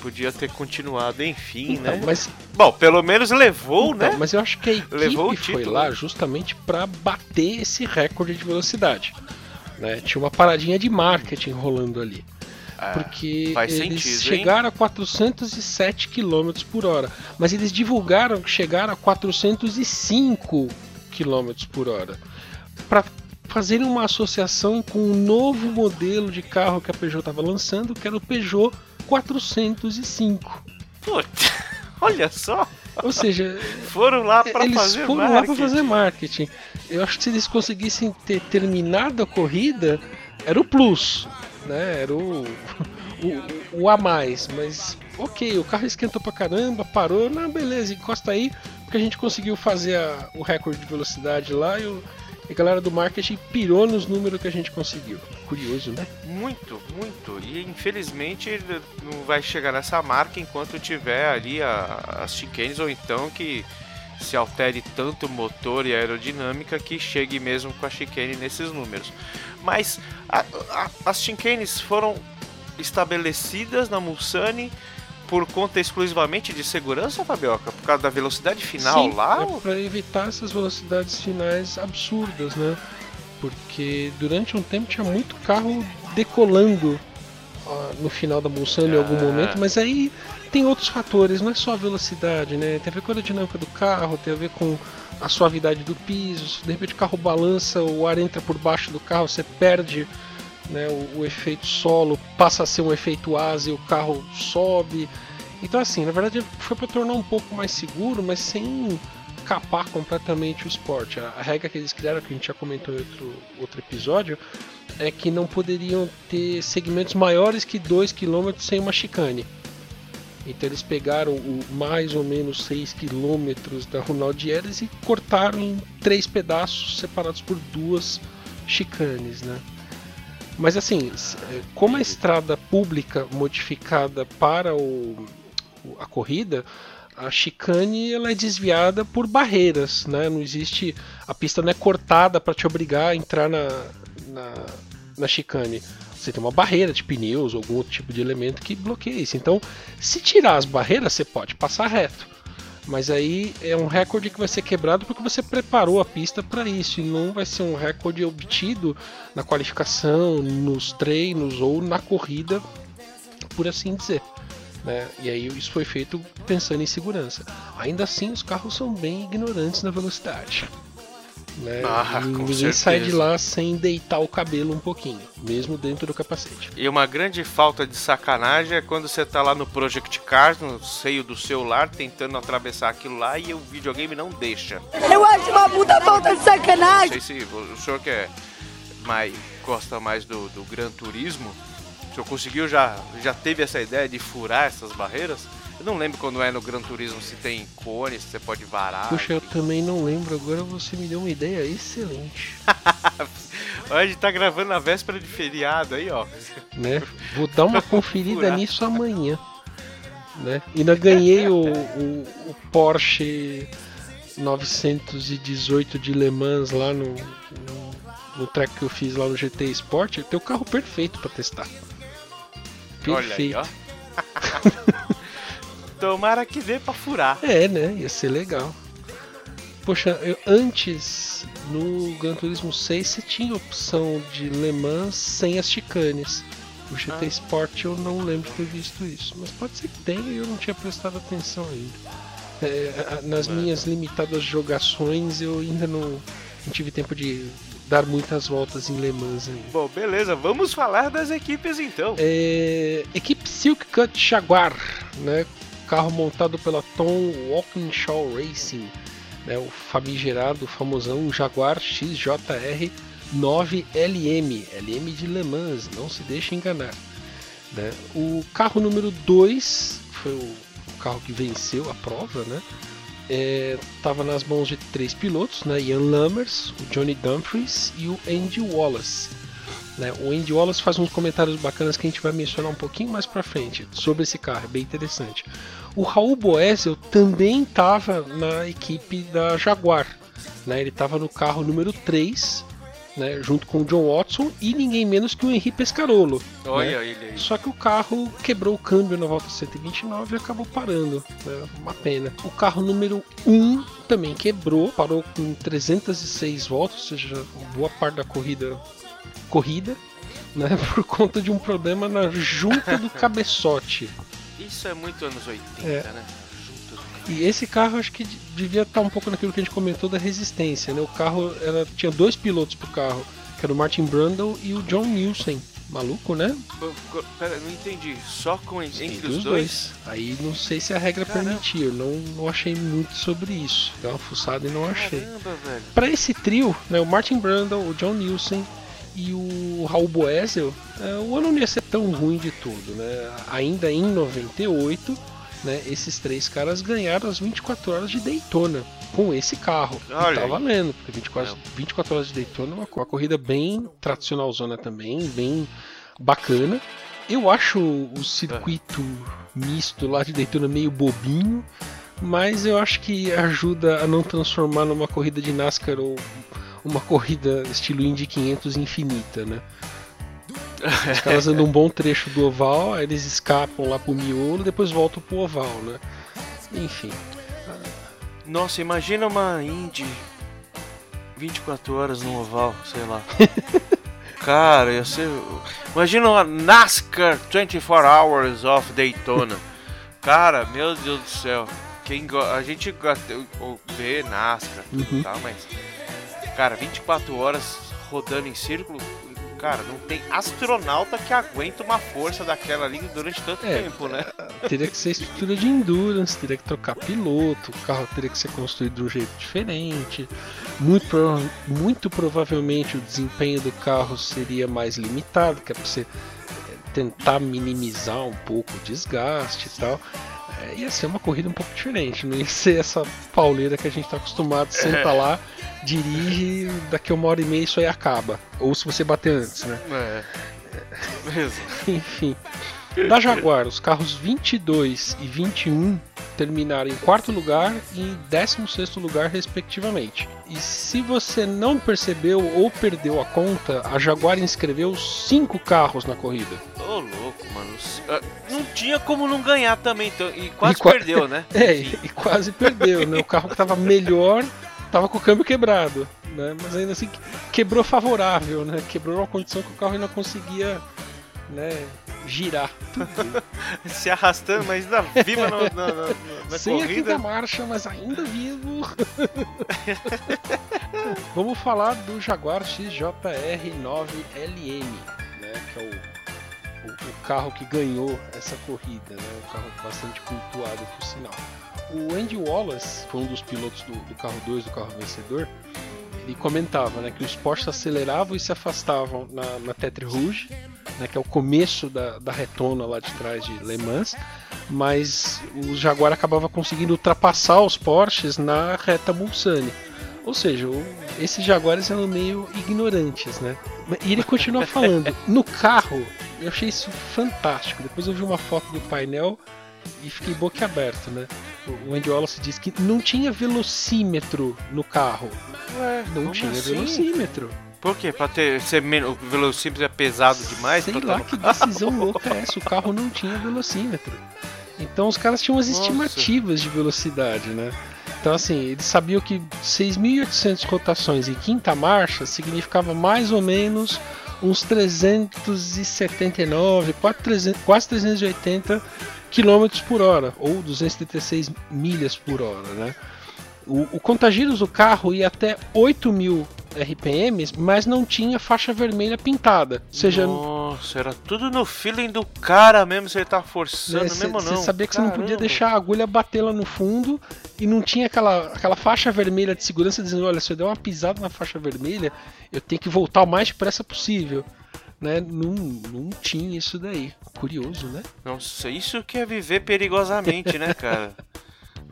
Podia ter continuado, enfim, Então, né? mas, Bom, pelo menos levou, então, né? mas eu acho que a equipe Levou o foi lá justamente para bater esse recorde de velocidade. Né? Tinha uma paradinha de marketing rolando ali. Ah, porque eles sentido, hein? chegaram a 407 km por hora, mas eles divulgaram que chegaram a 405 km por hora para fazerem uma associação com um novo modelo de carro que a Peugeot estava lançando, que era o Peugeot 405. Putz, *laughs* olha só, Ou seja, foram lá para eles fazer foram lá para marketing. fazer marketing. Eu acho que se eles conseguissem ter terminado a corrida, era o plus, né? Era o, o, o a mais. Mas ok, o carro esquentou pra caramba, parou, não, beleza, encosta aí, porque a gente conseguiu fazer a- o recorde de velocidade lá e, o- e a galera do marketing pirou nos números que a gente conseguiu. Curioso, né? Muito, muito. E infelizmente não vai chegar nessa marca enquanto tiver ali a- as chicanes ou então que se altere tanto o motor e a aerodinâmica que chegue mesmo com a chicane nesses números. Mas a- a- as chicanes foram estabelecidas na Mulsanne por conta exclusivamente de segurança, Fabioca? Por causa da velocidade final Sim, lá? É para evitar essas velocidades finais absurdas, né? Porque durante um tempo tinha muito carro decolando ah, no final da Mulsanne em algum Ah. momento, mas aí tem outros fatores, não é só a velocidade, né? Tem a ver com a aerodinâmica do carro, tem a ver com a suavidade do piso, de repente o carro balança, o ar entra por baixo do carro, você perde né, o, o efeito solo, passa a ser um efeito asa e o carro sobe. Então assim, na verdade foi para tornar um pouco mais seguro, mas sem capar completamente o esporte. A, a regra que eles criaram, que a gente já comentou em outro, outro episódio, é que não poderiam ter segmentos maiores que 2 km sem uma chicane. Então eles pegaram o mais ou menos 6 km da Ronaldieres e cortaram em três pedaços separados por duas chicanes, né? Mas assim, eh, como a estrada pública modificada para o, a corrida, a chicane ela é desviada por barreiras, né? Não existe a pista não é cortada para te obrigar a entrar na, na, na chicane. Você tem uma barreira de pneus ou algum outro tipo de elemento que bloqueia isso. Então, se tirar as barreiras, você pode passar reto. Mas aí é um recorde que vai ser quebrado porque você preparou a pista para isso e não vai ser um recorde obtido na qualificação, nos treinos ou na corrida, por assim dizer. Né? E aí isso foi feito pensando em segurança. Ainda assim, os carros são bem ignorantes na velocidade. Né? Ah, com Ninguém sai de lá sem deitar o cabelo um pouquinho, mesmo dentro do capacete. E uma grande falta de sacanagem é quando você tá lá no Project Cars, no seio do celular, tentando atravessar aquilo lá e o videogame não deixa. Eu acho uma puta falta de Não sacanagem. sei se o senhor que é mais, gosta mais do, do Gran Turismo, o senhor conseguiu já, já teve essa ideia de furar essas barreiras? Eu não lembro quando é no Gran Turismo se tem cones, se você pode varar. Puxa, eu também não lembro, agora você me deu uma ideia excelente. *laughs* A gente tá gravando na véspera de feriado aí, ó. né? Vou dar uma conferida *laughs* nisso amanhã. Né? Ainda ganhei o, o, o Porsche 918 de Le Mans lá no, no, no track que eu fiz lá no GT Sport. Tem o carro perfeito para testar. Olha aí, Perfeito. ó. *laughs* Tomara que dê pra furar. É, né? Ia ser legal. Poxa, eu, antes no Gran Turismo 6 você tinha opção de Le Mans sem as chicanes. O GT Ah. Sport eu não lembro de ter visto isso, mas pode ser que tenha e eu não tinha prestado atenção ainda. É, nas minhas limitadas jogações eu ainda não, não tive tempo de dar muitas voltas em Le Mans ainda. Bom, beleza, vamos falar das equipes então. É, equipe Silk Cut Jaguar, né? Carro montado pela Tom Walkinshaw Racing, né? O famigerado, famosão Jaguar XJR 9LM, LM de Le Mans, não se deixe enganar. né? O carro número 2 foi o carro que venceu a prova, né? Estava nas mãos de três pilotos, né? Ian Lammers, o Johnny Dumfries e o Andy Wallace. Né? O Andy Wallace faz uns comentários bacanas que a gente vai mencionar um pouquinho mais pra frente sobre esse carro, é bem interessante. O Raul Boesel também estava na equipe da Jaguar, né? Ele estava no carro número 3, né? junto com o John Watson e ninguém menos que o Henri Pescarolo. Olha né? ele aí. Só que o carro quebrou o câmbio na volta 129 e acabou parando. Né? Uma pena. O carro número 1 também quebrou, parou com 306 voltas, ou seja, boa parte da corrida corrida, né? *laughs* Por conta de um problema na junta do cabeçote. Isso é muito anos 80, É. né? E esse carro acho que de- devia estar um pouco naquilo que a gente comentou da resistência, né? O carro era, tinha dois pilotos pro carro, que era o Martin Brundle e o John Nielsen. Maluco, né? Pera, não entendi. Só com entre Entre os dois? Aí não sei se a regra Caramba. permitia, não, não achei muito sobre isso. Dei uma fuçada e não achei. Caramba, velho. Para esse trio, né, o Martin Brundle, o John Nielsen e o Raul Boesel, é, o ano não ia ser tão ruim de tudo, né? Ainda em 98, né, esses três caras ganharam as 24 horas de Daytona com esse carro. E tá valendo, porque 24, 24 horas de Daytona é uma, uma corrida bem tradicionalzona também, bem bacana. Eu acho o circuito misto lá de Daytona meio bobinho, mas eu acho que ajuda a não transformar numa corrida de NASCAR ou uma corrida estilo Indy 500 infinita, né? *laughs* Os caras andam um bom trecho do oval, aí eles escapam lá pro miolo, depois voltam pro oval, né? Enfim, Nossa, imagina uma Indy 24 horas no oval, sei lá. *laughs* Cara, ser. Imagina uma NASCAR 24 Hours of Daytona. Cara, meu Deus do céu. Quem go... A gente vê NASCAR e Uhum. tal, mas. Cara, 24 horas rodando em círculo. Cara, não tem astronauta que aguenta uma força daquela ali durante tanto É, tempo, né? *laughs* teria que ser estrutura de endurance, teria que trocar piloto, o carro teria que ser construído de um jeito diferente. Muito, prova- muito provavelmente o desempenho do carro seria mais limitado, que é para você eh, tentar minimizar um pouco o desgaste e tal. É, ia ser uma corrida um pouco diferente, não ia ser essa pauleira que a gente está acostumado, senta lá, dirige, daqui a uma hora e meia isso aí acaba. Ou se você bater antes, né? É. *laughs* Enfim. Da Jaguar, os carros 22 e 21 terminaram em quarto lugar e em 16 lugar, respectivamente. E se você não percebeu ou perdeu a conta, a Jaguar inscreveu cinco carros na corrida. Ô, louco, mano. Ah, Não tinha como não ganhar também, então, e quase E qua- perdeu, né? *laughs* É, e e quase perdeu, né? O carro que tava melhor tava com o câmbio quebrado, né? Mas ainda assim quebrou favorável, né? Quebrou uma condição que o carro ainda conseguia, né, girar. *laughs* Se arrastando, mas ainda viva na, na, na- na Sem a corrida. quinta marcha, mas ainda vivo. *laughs* Vamos falar do Jaguar XJR9LM, né? Que é o, o, o carro que ganhou essa corrida, né? Um carro bastante cultuado, por sinal. O Andy Wallace foi um dos pilotos do, do carro 2, do carro vencedor. Ele comentava né, que os Porsche aceleravam e se afastavam na, na Tetre Rouge, né, que é o começo da, da retona lá de trás de Le Mans, mas o Jaguar acabava conseguindo ultrapassar os Porsches na reta Mulsanne. Ou seja, esses Jaguares eram meio ignorantes, né? E ele continua falando, *laughs* no carro, eu achei isso fantástico. Depois eu vi uma foto do painel e fiquei boquiaberto, né? O Andy Wallace disse que não tinha velocímetro no carro. Ué, Não tinha assim? velocímetro. Por quê? Pra ter, ser menos, o velocímetro é pesado demais? Sei lá que carro? decisão louca é essa. O carro não tinha velocímetro. Então os caras tinham umas Nossa. estimativas de velocidade, né? Então assim, eles sabiam que 6.800 rotações em quinta marcha significava mais ou menos uns 379, quase 300 quase 380 km por hora, ou 236 milhas por hora, né? O, o contagiros do carro ia até 8.000 RPMs, mas não tinha faixa vermelha pintada. Seja, Nossa, era tudo no feeling do cara mesmo, se ele tá forçando né, mesmo Você não. sabia que você não podia Caramba. deixar a agulha bater lá no fundo e não tinha aquela, aquela faixa vermelha de segurança dizendo: olha, se eu der uma pisada na faixa vermelha, eu tenho que voltar o mais depressa possível. Né? Não, não tinha isso daí. Curioso, né? Nossa, isso que é viver perigosamente, né, cara?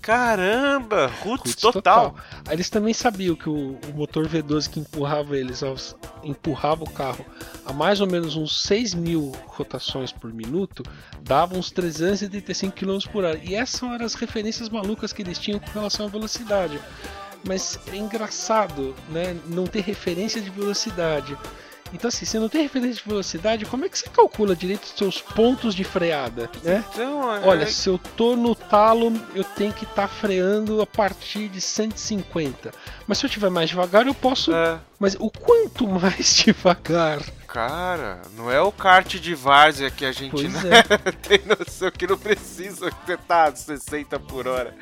Caramba, roots, total. Aí eles também sabiam que o, o motor V12 que empurrava eles, aos, empurrava o carro a mais ou menos uns 6 mil rotações por minuto, dava uns 385 km por hora. E essas eram as referências malucas que eles tinham com relação à velocidade. Mas é engraçado, né? Não ter referência de velocidade. Então assim, se não tem referência de velocidade, como é que você calcula direito os seus pontos de freada, né? Então, é- Olha, se eu tô no talo, eu tenho que estar freando a partir de 150. Mas se eu tiver mais devagar, eu posso. é, Mas o quanto mais *laughs* devagar? cara, não é o kart de várzea que a gente né, é. *laughs* tem noção que não precisa você tá a 60 por hora.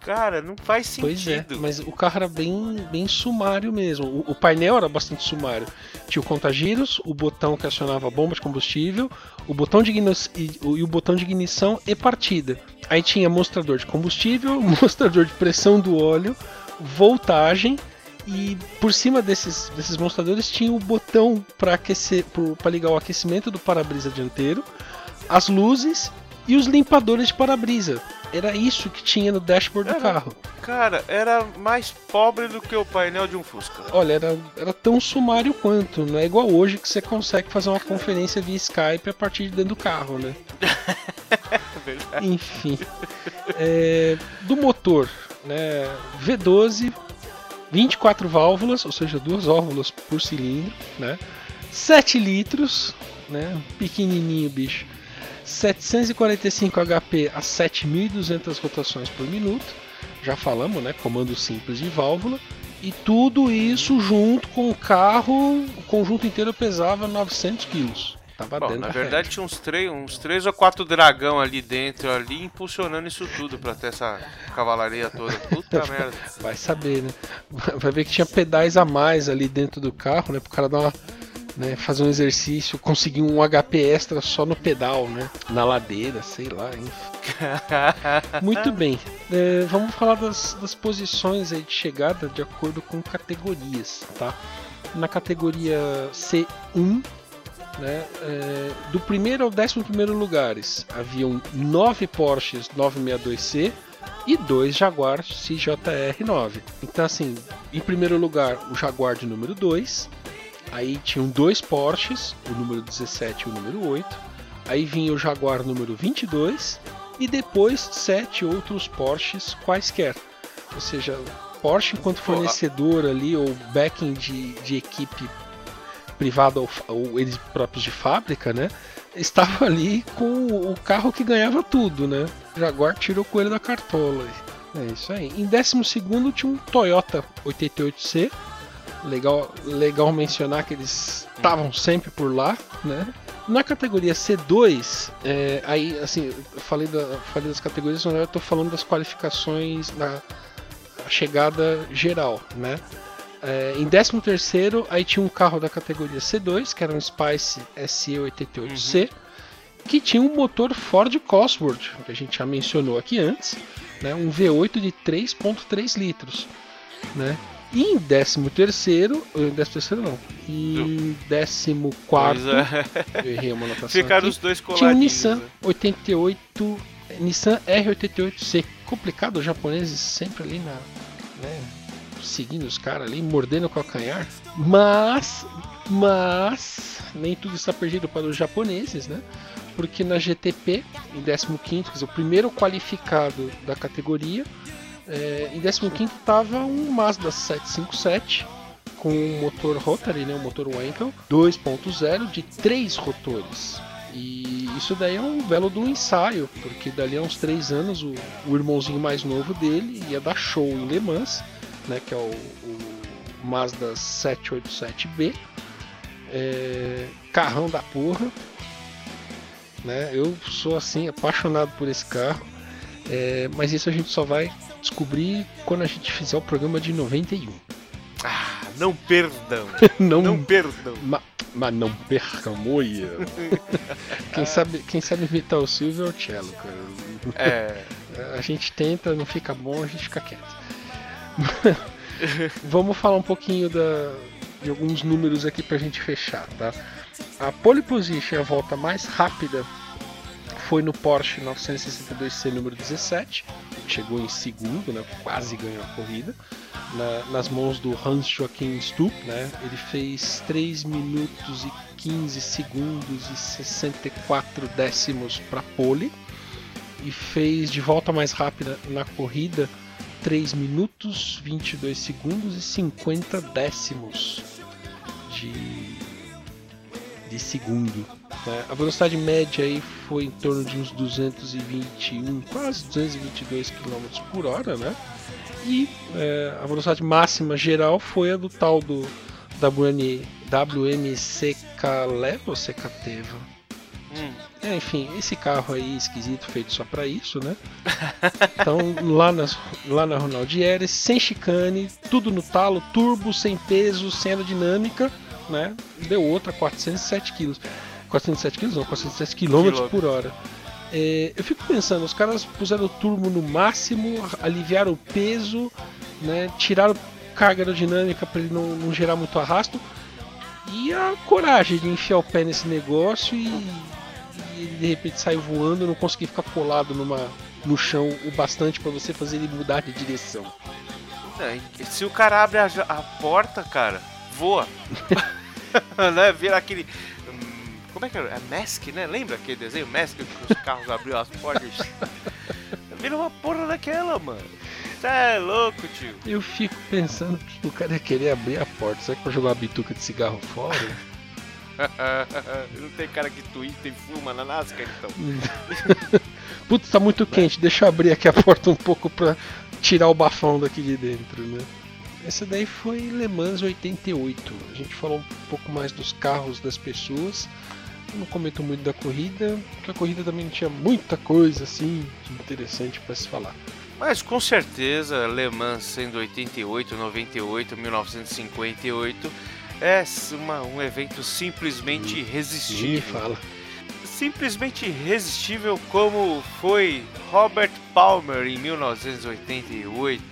Cara, não faz Pois é, sentido. mas o carro era bem, bem sumário mesmo. O, o painel era bastante sumário. Tinha o contagiros, o botão que acionava a bomba de combustível, o botão de ignição e, o- e o botão de ignição e partida. Aí tinha mostrador de combustível, *laughs* mostrador de pressão do óleo, voltagem e por cima desses, desses mostradores tinha o botão para aquecer, para ligar o aquecimento do para-brisa dianteiro, as luzes e os limpadores de para-brisa. Era isso que tinha no dashboard do Era. carro. Cara, era mais pobre do que o painel de um Fusca. Olha, era, era tão sumário quanto. Não é igual hoje que você consegue fazer uma conferência via Skype a partir de dentro do carro, né? *laughs* verdade. Enfim. É, do motor, né? V12, 24 válvulas, ou seja, duas válvulas por cilindro, né? 7 litros, né? Pequenininho, bicho. 745 HP a 7.200 rotações por minuto. Já falamos, né? Comando simples de válvula. E tudo isso junto com o carro, o conjunto inteiro pesava 900 quilos. Tava Bom, na da verdade tinha uns três, uns três ou quatro dragão ali dentro, ali, impulsionando isso tudo pra ter essa cavalaria toda. Puta *laughs* merda. Vai saber, né? Vai ver que tinha pedais a mais ali dentro do carro, né? Pro cara dar uma. Né, fazer um exercício, conseguir um HP extra só no pedal, né? Na ladeira, sei lá. *laughs* Muito bem. É, vamos falar das, das posições aí de chegada de acordo com categorias, tá? Na categoria C1, né, é, do primeiro ao décimo primeiro lugares, haviam nove Porsches 962C e dois Jaguar CJR9. Então, assim, em primeiro lugar, o Jaguar de número 2. Aí tinham dois Porsches, o número 17 e o número 8. Aí vinha o Jaguar número 22 e depois sete outros Porsches quaisquer. Ou seja, Porsche enquanto fornecedor ali ou backing de, de equipe privada ou, ou eles próprios de fábrica, né? Estava ali com o carro que ganhava tudo, né? Jaguar tirou o coelho da cartola. É isso aí. Em 12 tinha um Toyota 88C. Legal, legal mencionar que eles estavam sempre por lá, né? Na categoria C2, é, aí assim, eu falei, da, falei das categorias, mas eu estou falando das qualificações na chegada geral, né? É, em 13 terceiro, aí tinha um carro da categoria C2, que era um Spice SE88C, uhum. que tinha um motor Ford Cosworth, que a gente já mencionou aqui antes, né? Um V8 de 3.3 litros, né? E em 13 terceiro, em 13 terceiro não, em 14 quarto, é. errei uma anotação Ficaram aqui, os dois tinha um coladinhos. Nissan né? 88, Nissan R88C, complicado, os japoneses sempre ali na, né, seguindo os caras ali, mordendo o calcanhar, mas, mas, nem tudo está perdido para os japoneses, né? Porque na GTP, em 15º, quer dizer, o primeiro qualificado da categoria, é, em 15º estava um Mazda 757 com um motor rotary, né, um motor Wankel 2.0 de três rotores. E isso daí é um belo do ensaio, porque dali a uns três anos o, o irmãozinho mais novo dele ia dar show em Le Mans, né, que é o, o Mazda 787B. É, carrão da porra. Né? Eu sou assim apaixonado por esse carro. É, mas isso a gente só vai descobrir quando a gente fizer o programa de 91. Ah, não perdão. *laughs* não, Não perdão. ma- mas não perca a moia. quem, sabe, quem sabe imitar o Silvio é o Cello, cara. É. A gente tenta, não fica bom, a gente fica quieto. *laughs* Vamos falar um pouquinho da, de alguns números aqui pra gente fechar, tá? A pole position, a volta mais rápida, foi no Porsche 962C número 17. Chegou em segundo, né? Quase ganhou a corrida. Na- nas mãos do Hans Joachim Stuck, né? Ele fez 3 minutos e 15 segundos e 64 décimos para pole e fez de volta mais rápida na corrida 3 minutos, 22 segundos e 50 décimos de, de segundo. Né? A velocidade média aí foi em torno de uns 221, quase 222 km por hora, né? E é, a velocidade máxima geral foi a do tal do WN, WMCK Level ou CKTeva? Hum. É, enfim, esse carro aí esquisito feito só pra isso, né? *laughs* Então lá, nas, lá na Ronaldieri, sem chicane, tudo no talo, turbo, sem peso, sem aerodinâmica, né? Deu outra 407 kg. 407 kg não, 407 km por hora. É, eu fico pensando, os caras puseram o turbo no máximo, aliviaram o peso, né? Tiraram carga aerodinâmica para ele não, não gerar muito arrasto. E a coragem de enfiar o pé nesse negócio e, e ele de repente sair voando, não conseguir ficar colado numa, no chão o bastante para você fazer ele mudar de direção. É, Se o cara abre a, a porta, cara, voa. *laughs* *laughs* né? Vira aquele. Como é que era? É Mask, né? Lembra aquele desenho Mask que os carros abriam as portas? *laughs* Vira uma porra daquela, mano. Cê é louco, tio. Eu fico pensando que o cara ia querer abrir a porta, será que pra jogar uma bituca de cigarro fora? *laughs* Não tem cara que twista e fuma na NASCAR, então. *laughs* Putz, tá muito quente, deixa eu abrir aqui a porta um pouco pra tirar o bafão daqui de dentro, né? Essa daí foi Le Mans 88. A gente falou um pouco mais dos carros das pessoas. Eu não comento muito da corrida, porque a corrida também não tinha muita coisa assim interessante pra se falar. Mas com certeza, Le Mans sendo 88, 98, 1958, é uma, um evento simplesmente Me irresistível. fala. Simplesmente irresistível como foi Robert Palmer em 1988.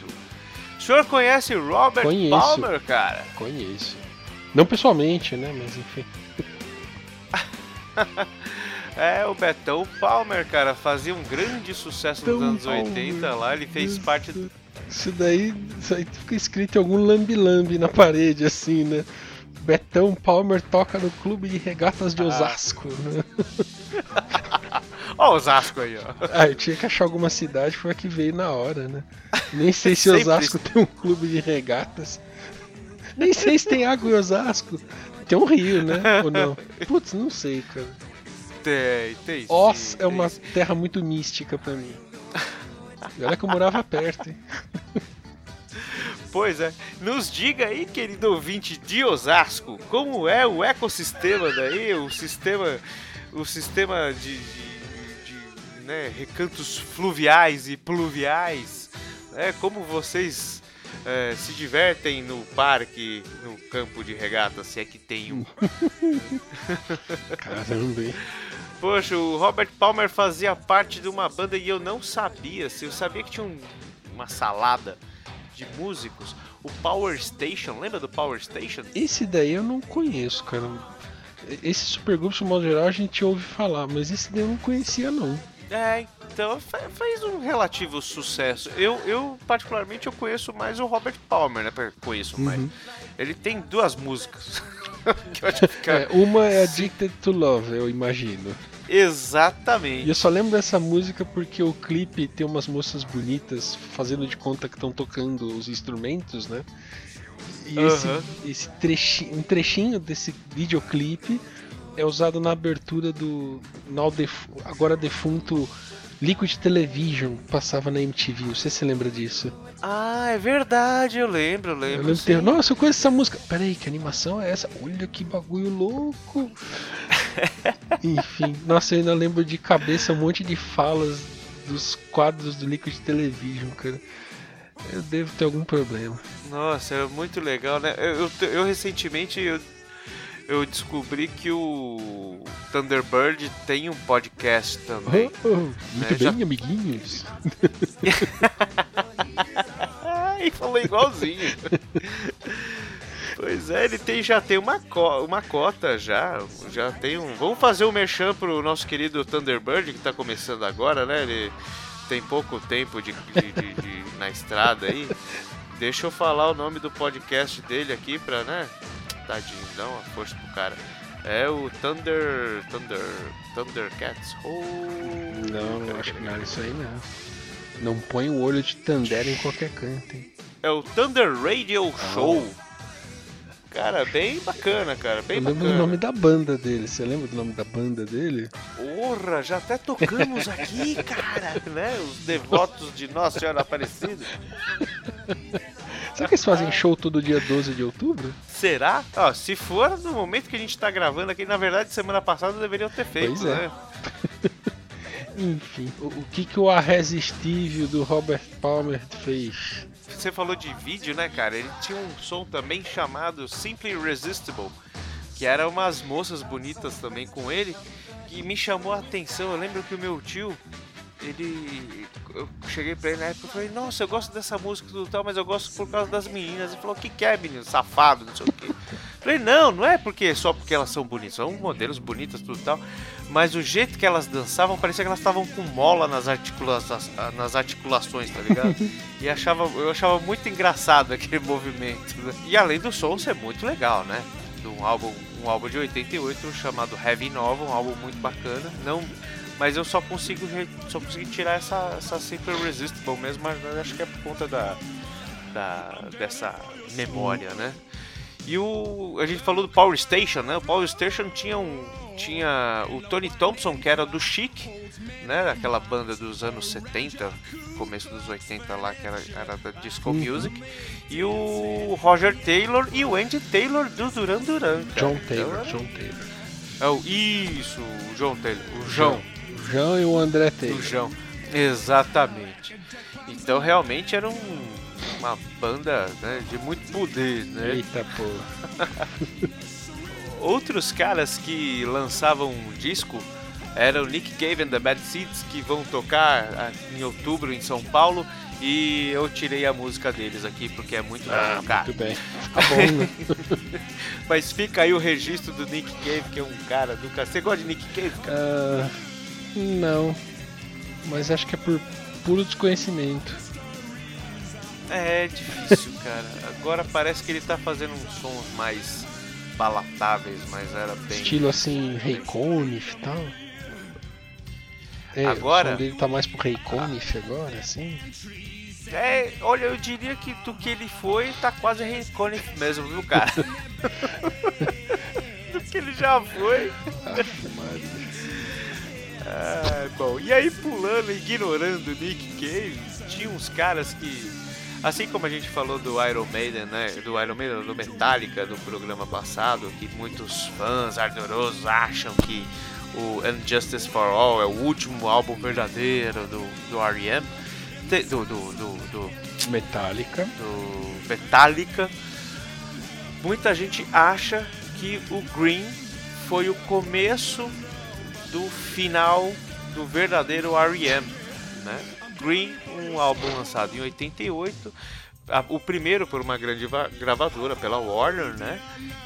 O senhor conhece Robert Conheço. Palmer, cara? Conheço. Não pessoalmente, né? Mas enfim. *laughs* É, o Betão Palmer, cara, fazia um grande sucesso nos anos Palmer. 80 lá, ele fez parte do... Isso daí, isso aí fica escrito em algum lambi-lambi na parede, assim, né? Betão Palmer toca no clube de regatas de Osasco. né? *laughs* Ó, o Osasco aí, ó. Ah, eu tinha que achar alguma cidade, foi a que veio na hora, né? Nem *laughs* sei se Osasco tem um clube de regatas. Nem sei se tem água em Osasco. Tem um rio, né? Ou não? *laughs* Putz, não sei, cara. Tem, tem. Oz sim, é tem uma sim. terra muito mística pra mim. E Olha que eu morava perto, hein? *laughs* Pois é. Nos diga aí, querido ouvinte de Osasco, como é o ecossistema daí, o sistema, o sistema de, de- de, né, recantos fluviais e pluviais, né? Como vocês eh, se divertem no parque, no campo de regata, se é que tem um. *laughs* Caramba, hein? Poxa, o Robert Palmer fazia parte de uma banda e eu não sabia. Se eu sabia que tinha um- uma salada de músicos. O Power Station, lembra do Power Station? Esse daí eu não conheço, cara. Esse supergrupo, de modo geral, a gente ouve falar, mas esse daí eu não conhecia, não. É, então fe- fez um relativo sucesso. Eu, eu particularmente, eu conheço mais o Robert Palmer, né? Conheço mais. Ele tem duas músicas. *laughs* que. É, uma é Addicted to Love, eu imagino. E Exatamente. eu só lembro dessa música porque o clipe tem umas moças bonitas fazendo de conta que estão tocando os instrumentos, né? E esse, Aham. esse trechinho, um trechinho desse videoclipe é usado na abertura do now def- agora defunto Liquid Television, passava na MTV. Não sei se você lembra disso. Ah, é verdade, eu lembro, eu Eu lembro. lembro de sim. ter, Nossa, eu conheço essa música. Peraí, que animação é essa? Olha que bagulho louco. *laughs* Enfim, nossa, eu ainda lembro de cabeça um monte de falas dos quadros do Liquid Television, cara. Eu devo ter algum problema. Nossa, é muito legal, né? Eu, eu, eu recentemente eu, eu descobri que o Thunderbird tem um podcast também. Oh, oh, muito É, já- bem, amiguinhos. *laughs* Ai, falou igualzinho. pois é, ele tem, já tem uma, co- uma cota já. Já tem um. Vamos fazer um merchan pro nosso querido Thunderbird que tá começando agora, né? Ele tem pouco tempo de, de- de- de- na estrada aí. Deixa eu falar o nome do podcast dele aqui pra, né? Tadinho, dá uma força pro cara. É o Thunder. Thunder. Thundercats. Oh, Não, acho que não é isso aí não. Não põe o olho de Tandera em qualquer canto, hein? É o Thunder Radio Show. Cara, bem bacana, cara. Bem Eu lembro bacana. do nome da banda dele. Você lembra do nome da banda dele? Porra, já até tocamos aqui, *laughs* cara, né? Os devotos de Nossa Senhora Aparecida. *laughs* Será que eles fazem show todo dia 12 de outubro? Será? Ó, se for no momento que a gente tá gravando aqui, na verdade, semana passada deveriam ter feito, Pois é. né? *laughs* Enfim, o, o que, que o arresistível do Robert Palmer fez? Você falou de vídeo, né, cara? Ele tinha um som também chamado Simply Irresistible, que eram umas moças bonitas também com ele, que me chamou a atenção. Eu lembro que o meu tio, ele. Eu cheguei pra ele na época e falei, nossa, eu gosto dessa música tudo tal, mas eu gosto por causa das meninas. Ele falou, o que, que é, menino? Safado, não sei o quê. Falei, não, não é porque só porque elas são bonitas, são modelos bonitas tudo tal, mas o jeito que elas dançavam parecia que elas estavam com mola nas, articula nas articulações, tá ligado? *laughs* e achava, eu achava muito engraçado aquele *laughs* movimento. né? E além do som ser muito legal, né? De um álbum, um álbum de 88 chamado Heavy Nova, um álbum muito bacana. Não, mas eu só consigo só consegui tirar essa essa Simple Irresistible mesmo, mas acho que é por conta da, da dessa memória, né? E o. A gente falou do Power Station, né? O Power Station tinha um. Tinha o Tony Thompson, que era do Chic, né? Aquela banda dos anos 70, começo dos 80 lá, que era, era da Disco Music. E o Roger Taylor e o Andy Taylor do Duran Duran. John Então, Taylor, era- John Taylor. É isso, o John Taylor. O. O João e o André Do Taylor. João. Exatamente. Então realmente era um- uma banda né, de muito poder, né? Eita porra. *laughs* Outros caras que lançavam um disco eram Nick Cave and the Bad Seeds, que vão tocar ah, em outubro em São Paulo. E eu tirei a música deles aqui porque é muito Ah, cara. muito bem. Tá bom, né? *laughs* Mas fica aí o registro do Nick Cave, que é um cara do cara. Você gosta de Nick Cave, cara? Ah, não. Mas acho que é por puro desconhecimento. É difícil, *laughs* cara. Agora parece que ele tá fazendo uns sons mais palatáveis, mas era bem. Estilo assim, Rei Conif e tal. É, Agora- O som dele tá mais pro Rei Conif agora, assim. É, olha, eu diria que do que ele foi, tá quase Recone mesmo, viu, cara? *laughs* do que ele já foi. Ah, bom, e aí pulando, ignorando o Nick Cave, tinha uns caras que, assim como a gente falou do Iron Maiden, né, do Iron Maiden, do Metallica no programa passado, que muitos fãs ardorosos acham que o Injustice for All é o último álbum verdadeiro do, do R.E.M., do, do, do, do Metallica. do Metallica, muita gente acha que o Green foi o começo do final do verdadeiro R.E.M., né? Green, um álbum lançado em 88, a- o primeiro por uma grande va- gravadora, pela Warner, né?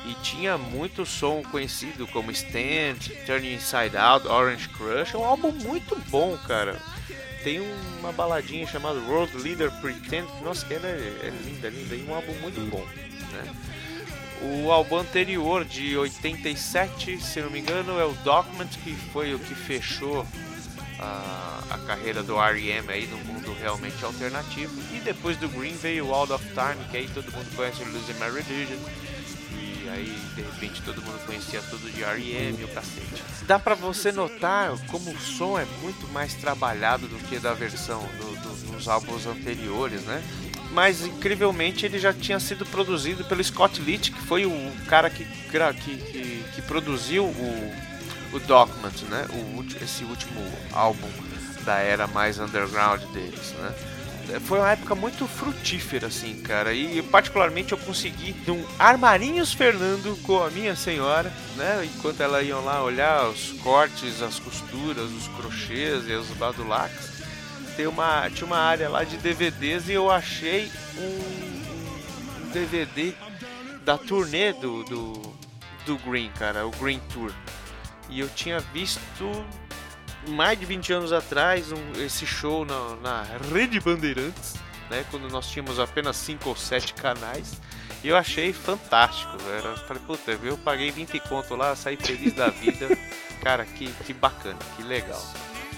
E tinha muito som conhecido como Stand, Turning Inside Out, Orange Crush, um álbum muito bom, cara. Tem uma baladinha chamada World Leader Pretend, nossa, que ela é, é linda, linda, e um álbum muito bom, né? O álbum anterior, de 87, se não me engano, é o Document, que foi o que fechou a, a carreira do R.E.M. aí no mundo realmente alternativo. E depois do Green veio o Out of Time, que aí todo mundo conhece o Losing My Religion. E aí, de repente, todo mundo conhecia tudo de R.E.M. e o cacete. Dá pra você notar como o som é muito mais trabalhado do que da versão do, do- dos álbuns anteriores, né? Mas incrivelmente ele já tinha sido produzido pelo Scott Litt, que foi o cara que, que, que, que produziu o, o Document, né? O, esse último álbum da era mais underground deles, né? Foi uma época muito frutífera, assim, cara. E particularmente eu consegui num Armarinhos Fernando com a minha senhora, né? Enquanto ela iam lá olhar os cortes, as costuras, os crochês e os badulacs. Tem uma, tinha uma área lá de DVDs e eu achei um, um DVD da turnê do, do, do Green, cara, o Green Tour. E eu tinha visto mais de 20 anos atrás um- esse show na, na Rede Bandeirantes, né? Quando nós tínhamos apenas 5 ou 7 canais. E eu achei fantástico, velho. Eu falei, puta, eu paguei 20 conto lá, saí feliz da vida. *laughs* Cara, que, que bacana, que legal.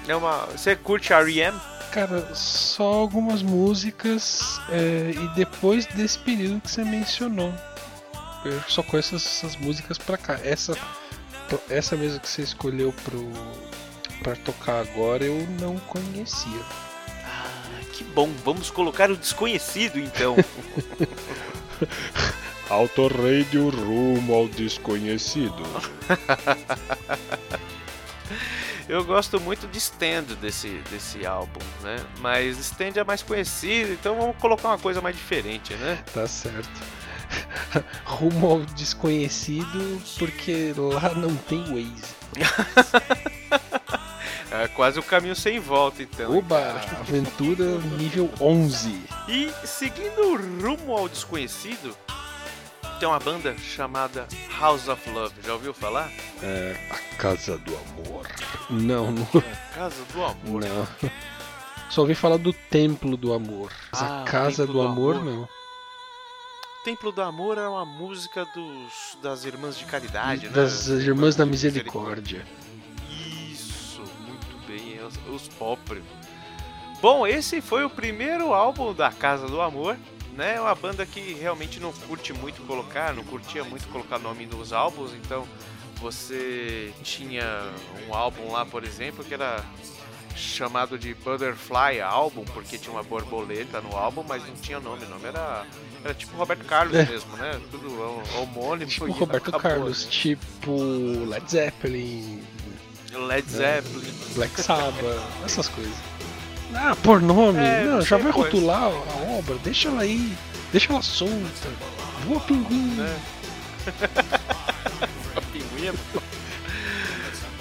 É uma. Você curte R.E.M.? Cara, só algumas músicas é, e depois desse período que você mencionou. Eu só conheço essas músicas pra cá. Essa, essa mesmo que você escolheu pro, pra tocar agora eu não conhecia. Ah, que bom. Vamos colocar o desconhecido então. *laughs* Autoradio rumo ao desconhecido. *laughs* Eu gosto muito de Stand desse, desse álbum, né? Mas Stand é mais conhecido, então vamos colocar uma coisa mais diferente, né? *laughs* Tá certo. *laughs* Rumo ao desconhecido, porque lá não tem Waze. *laughs* É quase o caminho sem volta, então. Oba! Aventura nível 11. E seguindo rumo ao desconhecido, tem uma banda chamada House of Love. Já ouviu falar? É, a Casa do Amor. Não, não. Casa do Amor. Não. Só ouvi falar do Templo do Amor. Mas Ah, a Casa do, do Amor, Amor. não. Templo do Amor é uma música dos, das Irmãs de Caridade, né? Das Irmãs da Misericórdia. Isso, muito bem, é os, os pobres. Bom, esse foi o primeiro álbum da Casa do Amor, né? É uma banda que realmente não curte muito colocar, não curtia muito colocar nome nos álbuns, então você tinha um álbum lá, por exemplo, que era chamado de Butterfly Album, porque tinha uma borboleta no álbum, mas não tinha nome, o nome era, era tipo Roberto Carlos É. mesmo, né? Tudo homônimo. Tipo Roberto acabou, Carlos, tipo Led Zeppelin, né? Led Zeppelin. Black Sabbath, essas coisas. Ah, por nome? É, não, não já vai rotular a obra, deixa ela aí, deixa ela solta. Voa pinguim. né? A pinguim é bom.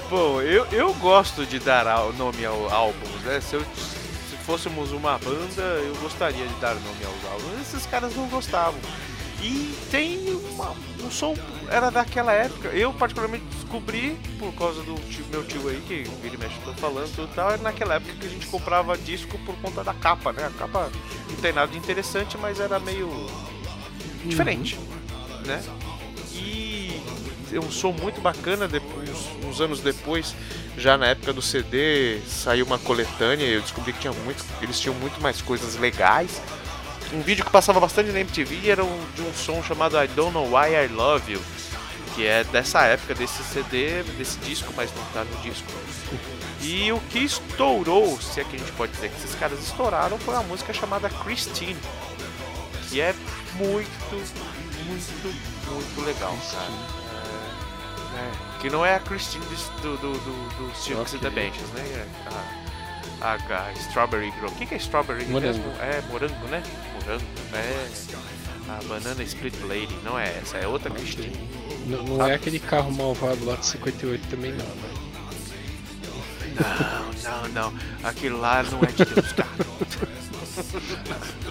Bom, eu, eu gosto de dar nome ao álbuns, né? Se, eu, se fôssemos uma banda, eu gostaria de dar nome aos álbuns. Esses caras não gostavam. E tem uma- um som, era daquela época. Eu, particularmente, descobri por causa do tio- meu tio aí, que vira e mexe, tô falando tudo e tal. Era naquela época que a gente comprava disco por conta da capa, né? A capa não tem nada de interessante, mas era meio diferente, né? E é um som muito bacana. Depois, uns anos depois, já na época do CD, saiu uma coletânea e eu descobri que tinha muito, eles tinham muito mais coisas legais. Um vídeo que passava bastante na MTV era um, de um som chamado I Don't Know Why I Love You, que é dessa época, desse CD, desse disco, mas não tá no disco. E o que estourou, se é que a gente pode dizer que esses caras estouraram, foi uma música chamada Christine, que é muito, muito, muito legal, cara. É, é, que não é a Christine do, do, do, do Silks Ok. and the Benches, né? É A, a, a Strawberry Girl. O que, que é Strawberry Morango. mesmo? É morango, né? Morango. É. A Banana Split Lady. Não é essa, é outra Christine. Não, não é aquele carro malvado lá de 58 também não, né? Não, não, não. Aquilo lá não é de Deus, cara. *laughs*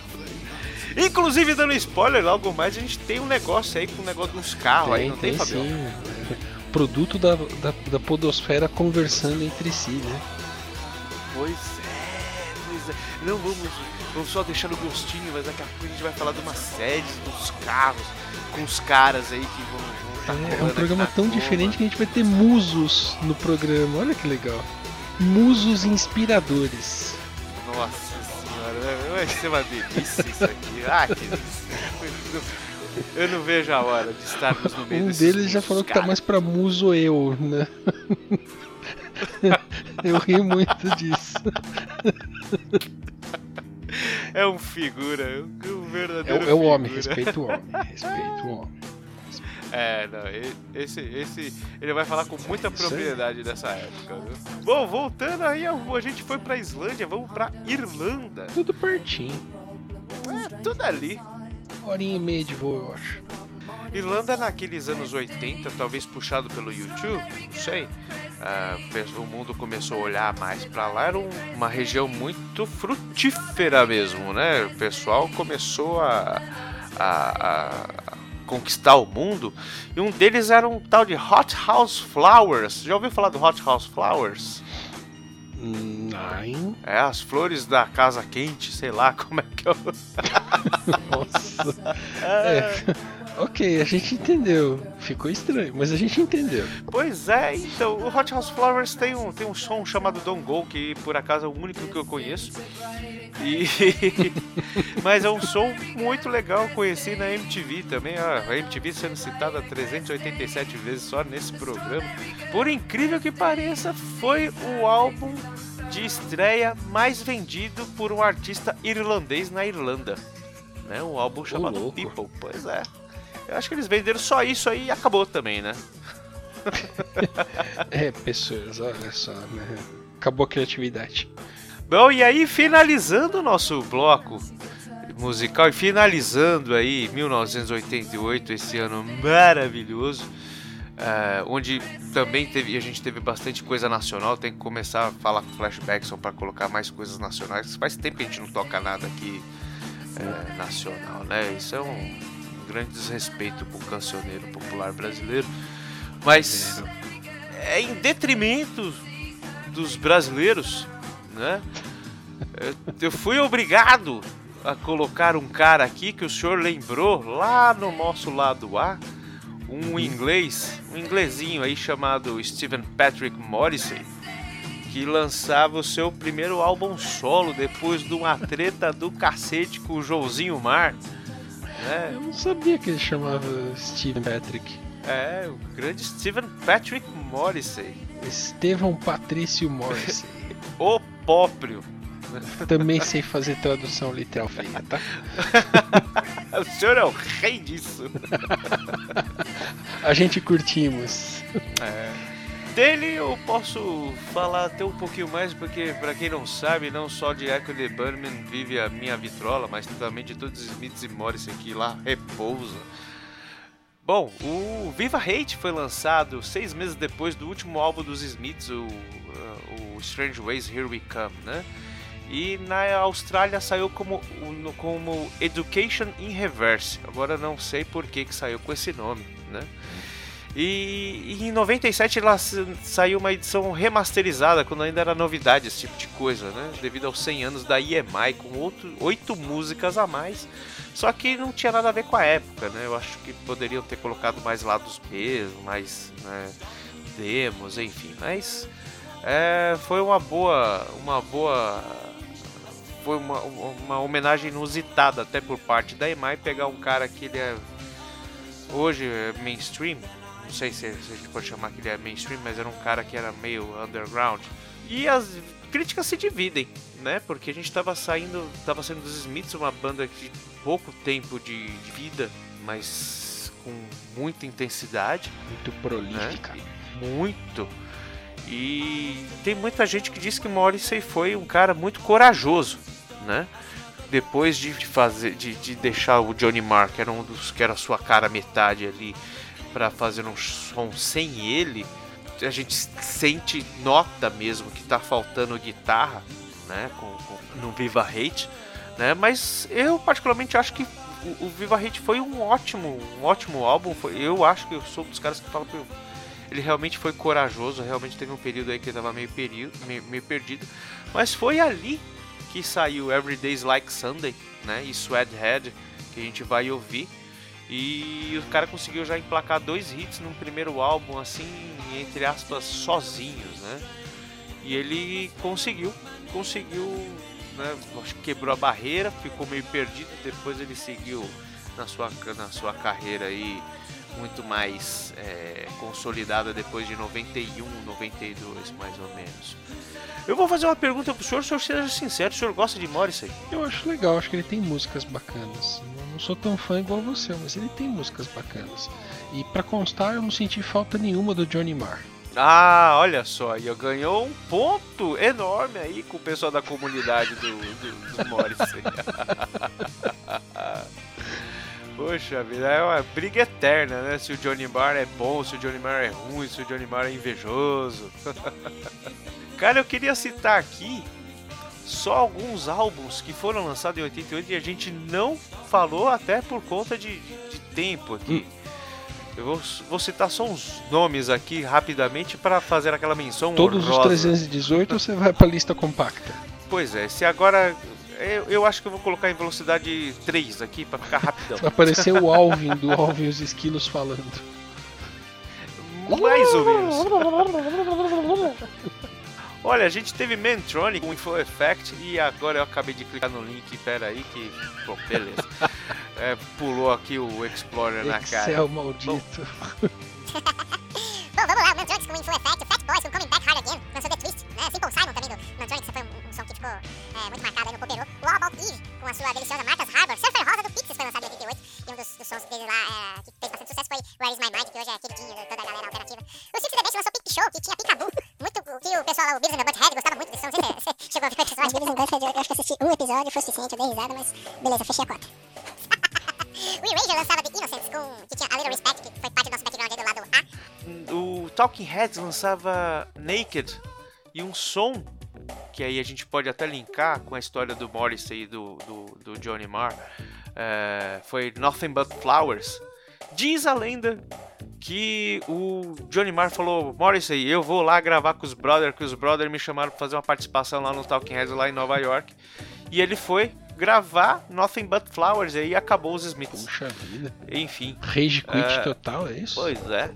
Inclusive, dando spoiler, logo mais a gente tem um negócio aí com um negócio de uns carros aí, Tem, não tem, tem Fabião? sim. Produto da, da, da podosfera conversando entre si, né? Pois é, pois é. Não, vamos, vamos só deixar no gostinho, mas daqui a pouco a gente vai falar de uma série dos carros, com os caras aí que vão. vão tá É, é um programa tão Globo. diferente que a gente vai ter musos no programa. Olha que legal. Musos inspiradores. Nossa senhora, vai ser uma delícia isso aqui. *laughs* Ah, que delícia. Eu não vejo a hora de estarmos no meio Um deles já falou que tá mais pra muso eu, né? *laughs* eu ri muito disso. É um figura, é um É, verdadeiro o- é o homem, figura. respeita o homem. Respeita o homem. É, não, esse, esse, ele vai falar com muita Isso aí. propriedade dessa época. Bom, voltando aí, a a gente foi pra Islândia, vamos pra Irlanda. Tudo pertinho. É, tudo ali. Horinha e meia de voo, eu acho. Irlanda naqueles anos 80, talvez puxado pelo YouTube, não sei. ah, o mundo começou a olhar mais pra lá, era um- uma região muito frutífera mesmo, né? O pessoal começou a, a- a conquistar o mundo e um deles era um tal de Hot House Flowers. Já ouviu falar do Hot House Flowers? Nine. É, as flores da casa quente, sei lá como é que *laughs* *laughs* é. o- Nossa. É. Ok, a gente entendeu. Ficou estranho, mas a gente entendeu. Pois é, então, o Hot House Flowers tem um, tem um som chamado Don't Go, que por acaso é o único que eu conheço. E... *laughs* Mas é um som muito legal, conheci na MTV também, a MTV sendo citada 387 vezes só nesse programa. Por incrível que pareça, foi o álbum de estreia mais vendido por um artista irlandês na Irlanda. Né? Um álbum chamado. People, pois é. Eu acho que eles venderam só isso aí e acabou também, né? *laughs* É, pessoas, olha só, né? Acabou a criatividade. Bom, e aí finalizando o nosso bloco musical e finalizando aí 1988, esse ano maravilhoso, eh, onde também teve, a gente teve bastante coisa nacional, tem que começar a falar com flashbacks para colocar mais coisas nacionais. Faz tempo que a gente não toca nada aqui eh, nacional, né? Isso é um, grande desrespeito pro cancioneiro popular brasileiro, mas é em detrimento dos brasileiros, né? Eu- fui obrigado a colocar um cara aqui que o senhor lembrou lá no nosso lado A, um inglês, um inglesinho aí chamado Stephen Patrick Morrissey, que lançava o seu primeiro álbum solo depois de uma treta do cacete com o Joãozinho Mar. Né? Eu não sabia que ele chamava Steven Patrick. É, o grande Stephen Patrick Morrissey, Estevão Patrício Morrissey. *laughs* o próprio. Também sei fazer tradução literal feia, tá? *laughs* O senhor é o rei disso. A gente curtimos. Dele eu posso falar até um pouquinho mais, porque pra quem não sabe, não só de Echo the Bunnyman vive a minha vitrola, mas também de todos os Smiths e Morrison que lá repousa. Bom, o Viva Hate foi lançado seis meses depois do último álbum dos Smiths, o, uh, o Strange Ways Here We Come, né? E na Austrália saiu como, como Education in Reverse. Agora não sei por que, que saiu com esse nome, né? E, e em 97 ela saiu uma edição remasterizada, quando ainda era novidade esse tipo de coisa, né? Devido aos 100 anos da EMI, com outro, oito músicas a mais. Só que não tinha nada a ver com a época, né? Eu acho que poderiam ter colocado mais lados B, mais né, demos, enfim. Mas é, foi uma boa, uma boa, foi uma, uma homenagem inusitada até por parte da EMI pegar um cara que ele é hoje é mainstream, não sei se, se a gente pode chamar que ele é mainstream, mas era um cara que era meio underground. E as críticas se dividem, né? Porque a gente tava saindo, tava saindo dos Smiths, uma banda de pouco tempo de, de vida, mas com muita intensidade, Muito prolífica. né? Muito. E tem muita gente que diz que Morrissey foi um cara muito corajoso, né? Depois de fazer, de, de deixar o Johnny Marr, que era um dos que era a sua cara metade ali, para fazer um som sem ele, a gente sente, nota mesmo que tá faltando guitarra, né? Com, com- no Viva Hate, né? Mas eu particularmente acho que o, o Viva Hate foi um ótimo, um ótimo álbum. Foi, eu acho que eu sou um dos caras que fala que ele realmente foi corajoso, realmente teve um período aí que ele tava meio, período, meio, meio perdido, mas foi ali que saiu Everyday's Like Sunday, né? E Sweathead, que a gente vai ouvir. E o cara conseguiu já emplacar dois hits num primeiro álbum, assim, entre aspas, sozinhos, né? E ele conseguiu, conseguiu, né? Acho que quebrou a barreira, ficou meio perdido, depois ele seguiu na sua, na sua carreira aí muito mais é, consolidada depois de 91, 92, mais ou menos. Eu vou fazer uma pergunta pro senhor, o senhor seja sincero, o senhor gosta de Morrissey? Eu acho legal, acho que ele tem músicas bacanas. Não sou tão fã igual você, mas ele tem músicas bacanas. E pra constar, eu não senti falta nenhuma do Johnny Marr. Ah, olha só, e ganhou um ponto enorme aí com o pessoal da comunidade do, do, do Morrissey. *laughs* Poxa vida, é uma briga eterna, né? Se o Johnny Marr é bom, se o Johnny Marr é ruim, se o Johnny Marr é invejoso. *laughs* Cara, eu queria citar aqui só alguns álbuns que foram lançados em 88 e a gente não falou até por conta de, de tempo aqui. Eu vou, vou citar só uns nomes aqui rapidamente para fazer aquela menção Todos os honrosa. 318 você vai pra lista compacta. Pois é, se agora eu, eu acho que eu vou colocar em velocidade 3 aqui para ficar rapidão. Vai aparecer o Alvin do Alvin e os Esquilos falando. Mais ou menos. *laughs* Olha, a gente teve Mantronic com Info Effect e agora eu acabei de clicar no link, pera aí que. Bom, beleza. *laughs* É, pulou aqui o Explorer na cara. Excel maldito. *laughs* Bom, vamos lá, Mantronics com Info Effect, o Fat Boys com Coming Back Hard Again, lançou The Twist, né? Simple Simon também do Mantronics, foi um, um som que ficou é, muito marcado aí no Poperô. O All About Eve, com a sua deliciosa Martha's Harbor. Surfer Rosa do Pixies foi lançado em 88, e um dos, dos sons dele lá é, que fez bastante sucesso foi Where Is My Mind, que hoje é queridinho de toda a galera alternativa. O Six the Bench lançou Pick Show, que tinha Picaboo, muito, que o pessoal lá, o Beavis and the Butthead, gostava muito desse som. *laughs* Você chegou a ver o episódio Beavis and Butthead, eu acho que assisti um episódio, foi suficiente, eu dei risada, mas beleza, fechei a conta. o Erasure lançava The Innocents, com, que tinha A Little Respect, que foi parte do nosso background aí do lado A. O Talking Heads lançava Naked e um som que aí a gente pode até linkar com a história do Morrissey e do, do, do Johnny Marr é, foi Nothing But Flowers. Diz a lenda que o Johnny Marr falou: Morrissey, eu vou lá gravar com os brothers, que os brothers me chamaram para fazer uma participação lá no Talking Heads lá em Nova York. E ele foi gravar Nothing But Flowers e aí acabou os Smiths. Puxa vida. Enfim. Rage quit É, total, é isso? Pois é.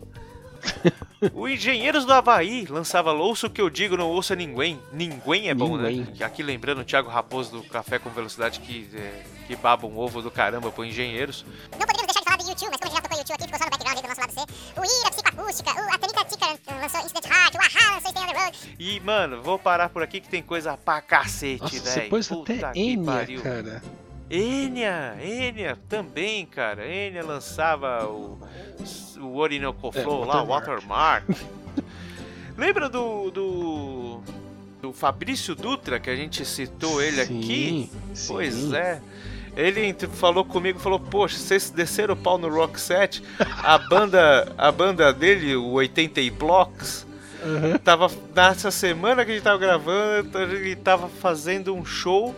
*laughs* o Engenheiros do Havaí lançava Ouça o que eu digo, não ouça ninguém. Ninguém é bom, Ninguém. né? Aqui lembrando o Thiago Raposo do Café com Velocidade que, é, que baba um ovo do caramba pro Engenheiros. Não poderíamos YouTube, mas como a gente já tocou YouTube aqui, ficou só no background aí do nosso lado C. O Ira, Psicoacústica, o Ticker lançou Incident Heart, o Ahá lançou Stay on the Road. E, mano, vou parar por aqui que tem coisa pra cacete, velho. você pôs Puta até Enya, cara. Enya, Enya também, cara. Enya lançava o, o Orinoco É, Flow lá, Watermark. Watermark. *laughs* Lembra do, do do Fabrício Dutra que a gente citou ele aqui? Sim, Pois sim. é. Ele falou comigo, falou: "Poxa, vocês desceram o pau no Rock Set. A banda, a banda dele, o 80 e Blocks, Aham. tava nessa semana que a gente tava gravando, ele tava fazendo um show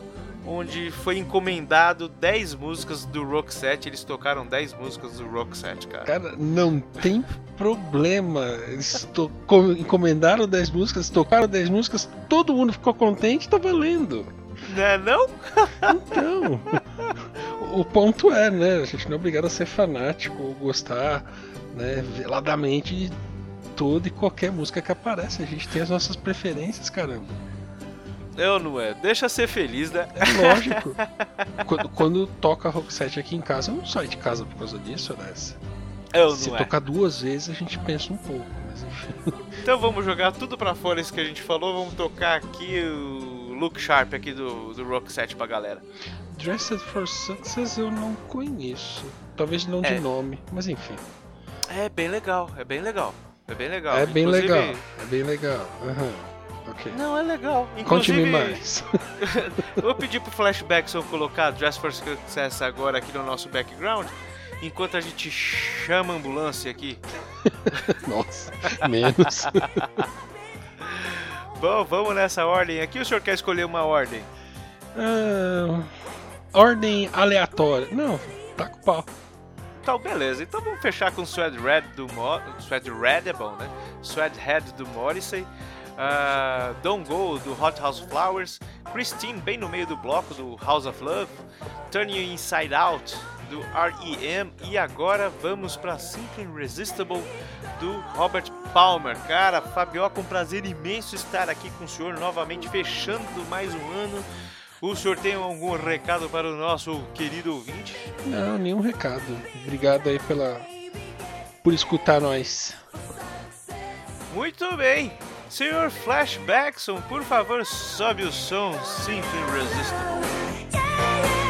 onde foi encomendado 10 músicas do Roxette. Eles tocaram 10 músicas do Roxette, cara. Cara, não tem problema. Eles to- co- encomendaram 10 músicas, tocaram 10 músicas, todo mundo ficou contente, tá valendo. Né, não? Então, o ponto é, né? A gente não é obrigado a ser fanático ou gostar né, veladamente de toda e qualquer música que aparece. A gente tem as nossas preferências, caramba. Eu não é. Deixa ser feliz, né? É lógico. quando, quando toca rock set aqui em casa, eu não saio de casa por causa disso, né? Eu se não é. tocar duas vezes, a gente pensa um pouco, mas enfim. Então vamos jogar tudo pra fora isso que a gente falou. Vamos tocar aqui o Look Sharp aqui do, do Roxette pra galera. Dressed for Success eu não conheço. Talvez não de É. nome, mas enfim. É bem legal, é bem legal. É bem legal. é bem Inclusive- legal. É bem legal. Aham. Ok. Não, é legal. Conte-me Inclusive, mais. eu *laughs* vou pedir pro Flashbackson colocar Dress for Success agora aqui no nosso background, enquanto a gente chama a ambulância aqui. *laughs* Nossa, menos. *laughs* Bom, vamos nessa ordem aqui. O senhor quer escolher uma ordem? Ah, ordem aleatória. Não, tá com pau. Então, beleza. Então vamos fechar com Swed Red do Mo... Swed Red é bom, né? Swed Head do Morrissey. ah, Don't Go do Hot House Flowers. Christine bem no meio do bloco do House of Love. Turn You Inside Out do R.E.M. E agora vamos para Simply Irresistible do Robert Palmer. Cara, Fabioca, um prazer imenso estar aqui com o senhor novamente, fechando mais um ano. O senhor tem algum recado para o nosso querido ouvinte? Não, nenhum recado. Obrigado aí pela. por escutar nós. Muito bem. Senhor Flashbackson, por favor, sobe o som Simply Irresistible.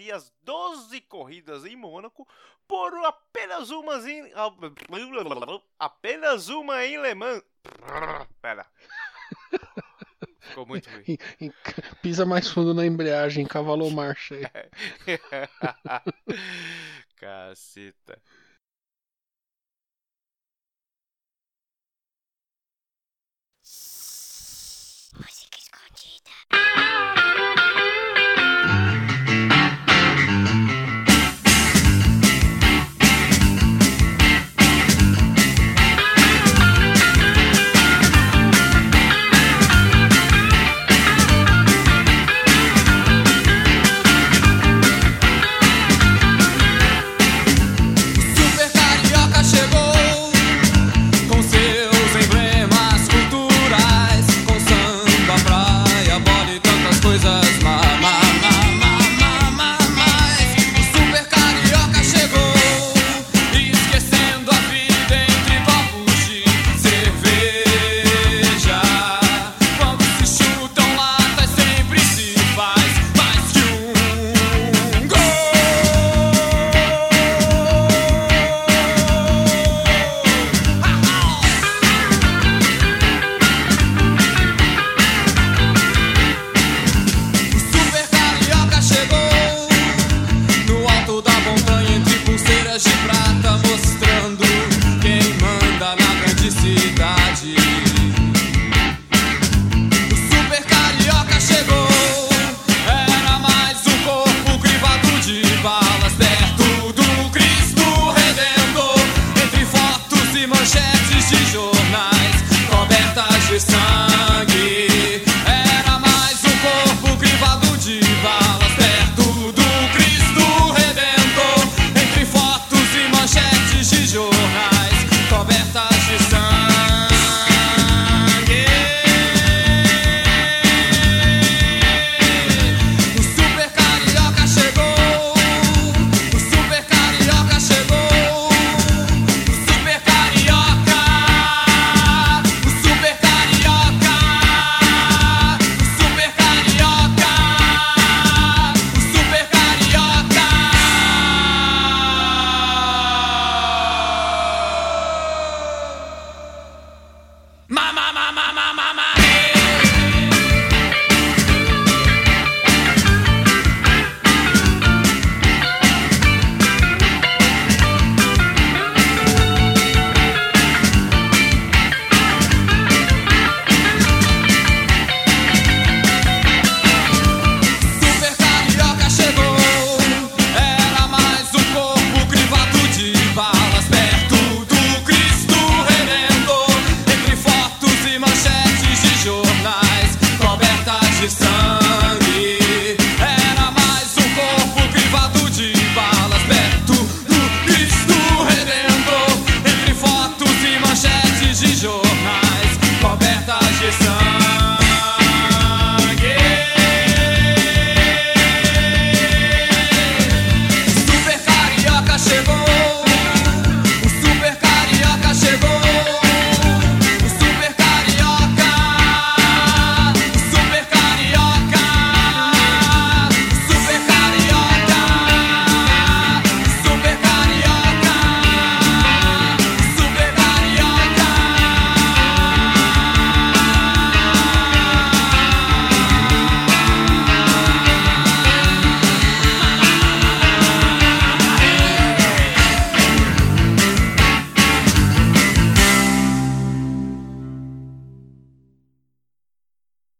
Trocaria as 12 corridas em Mônaco por apenas umas em... apenas uma em Le Mans. *laughs* Pera. Ficou muito ruim. Pisa mais fundo na embreagem, cavalou *laughs* marcha aí. *laughs* Caceta. Música escondida.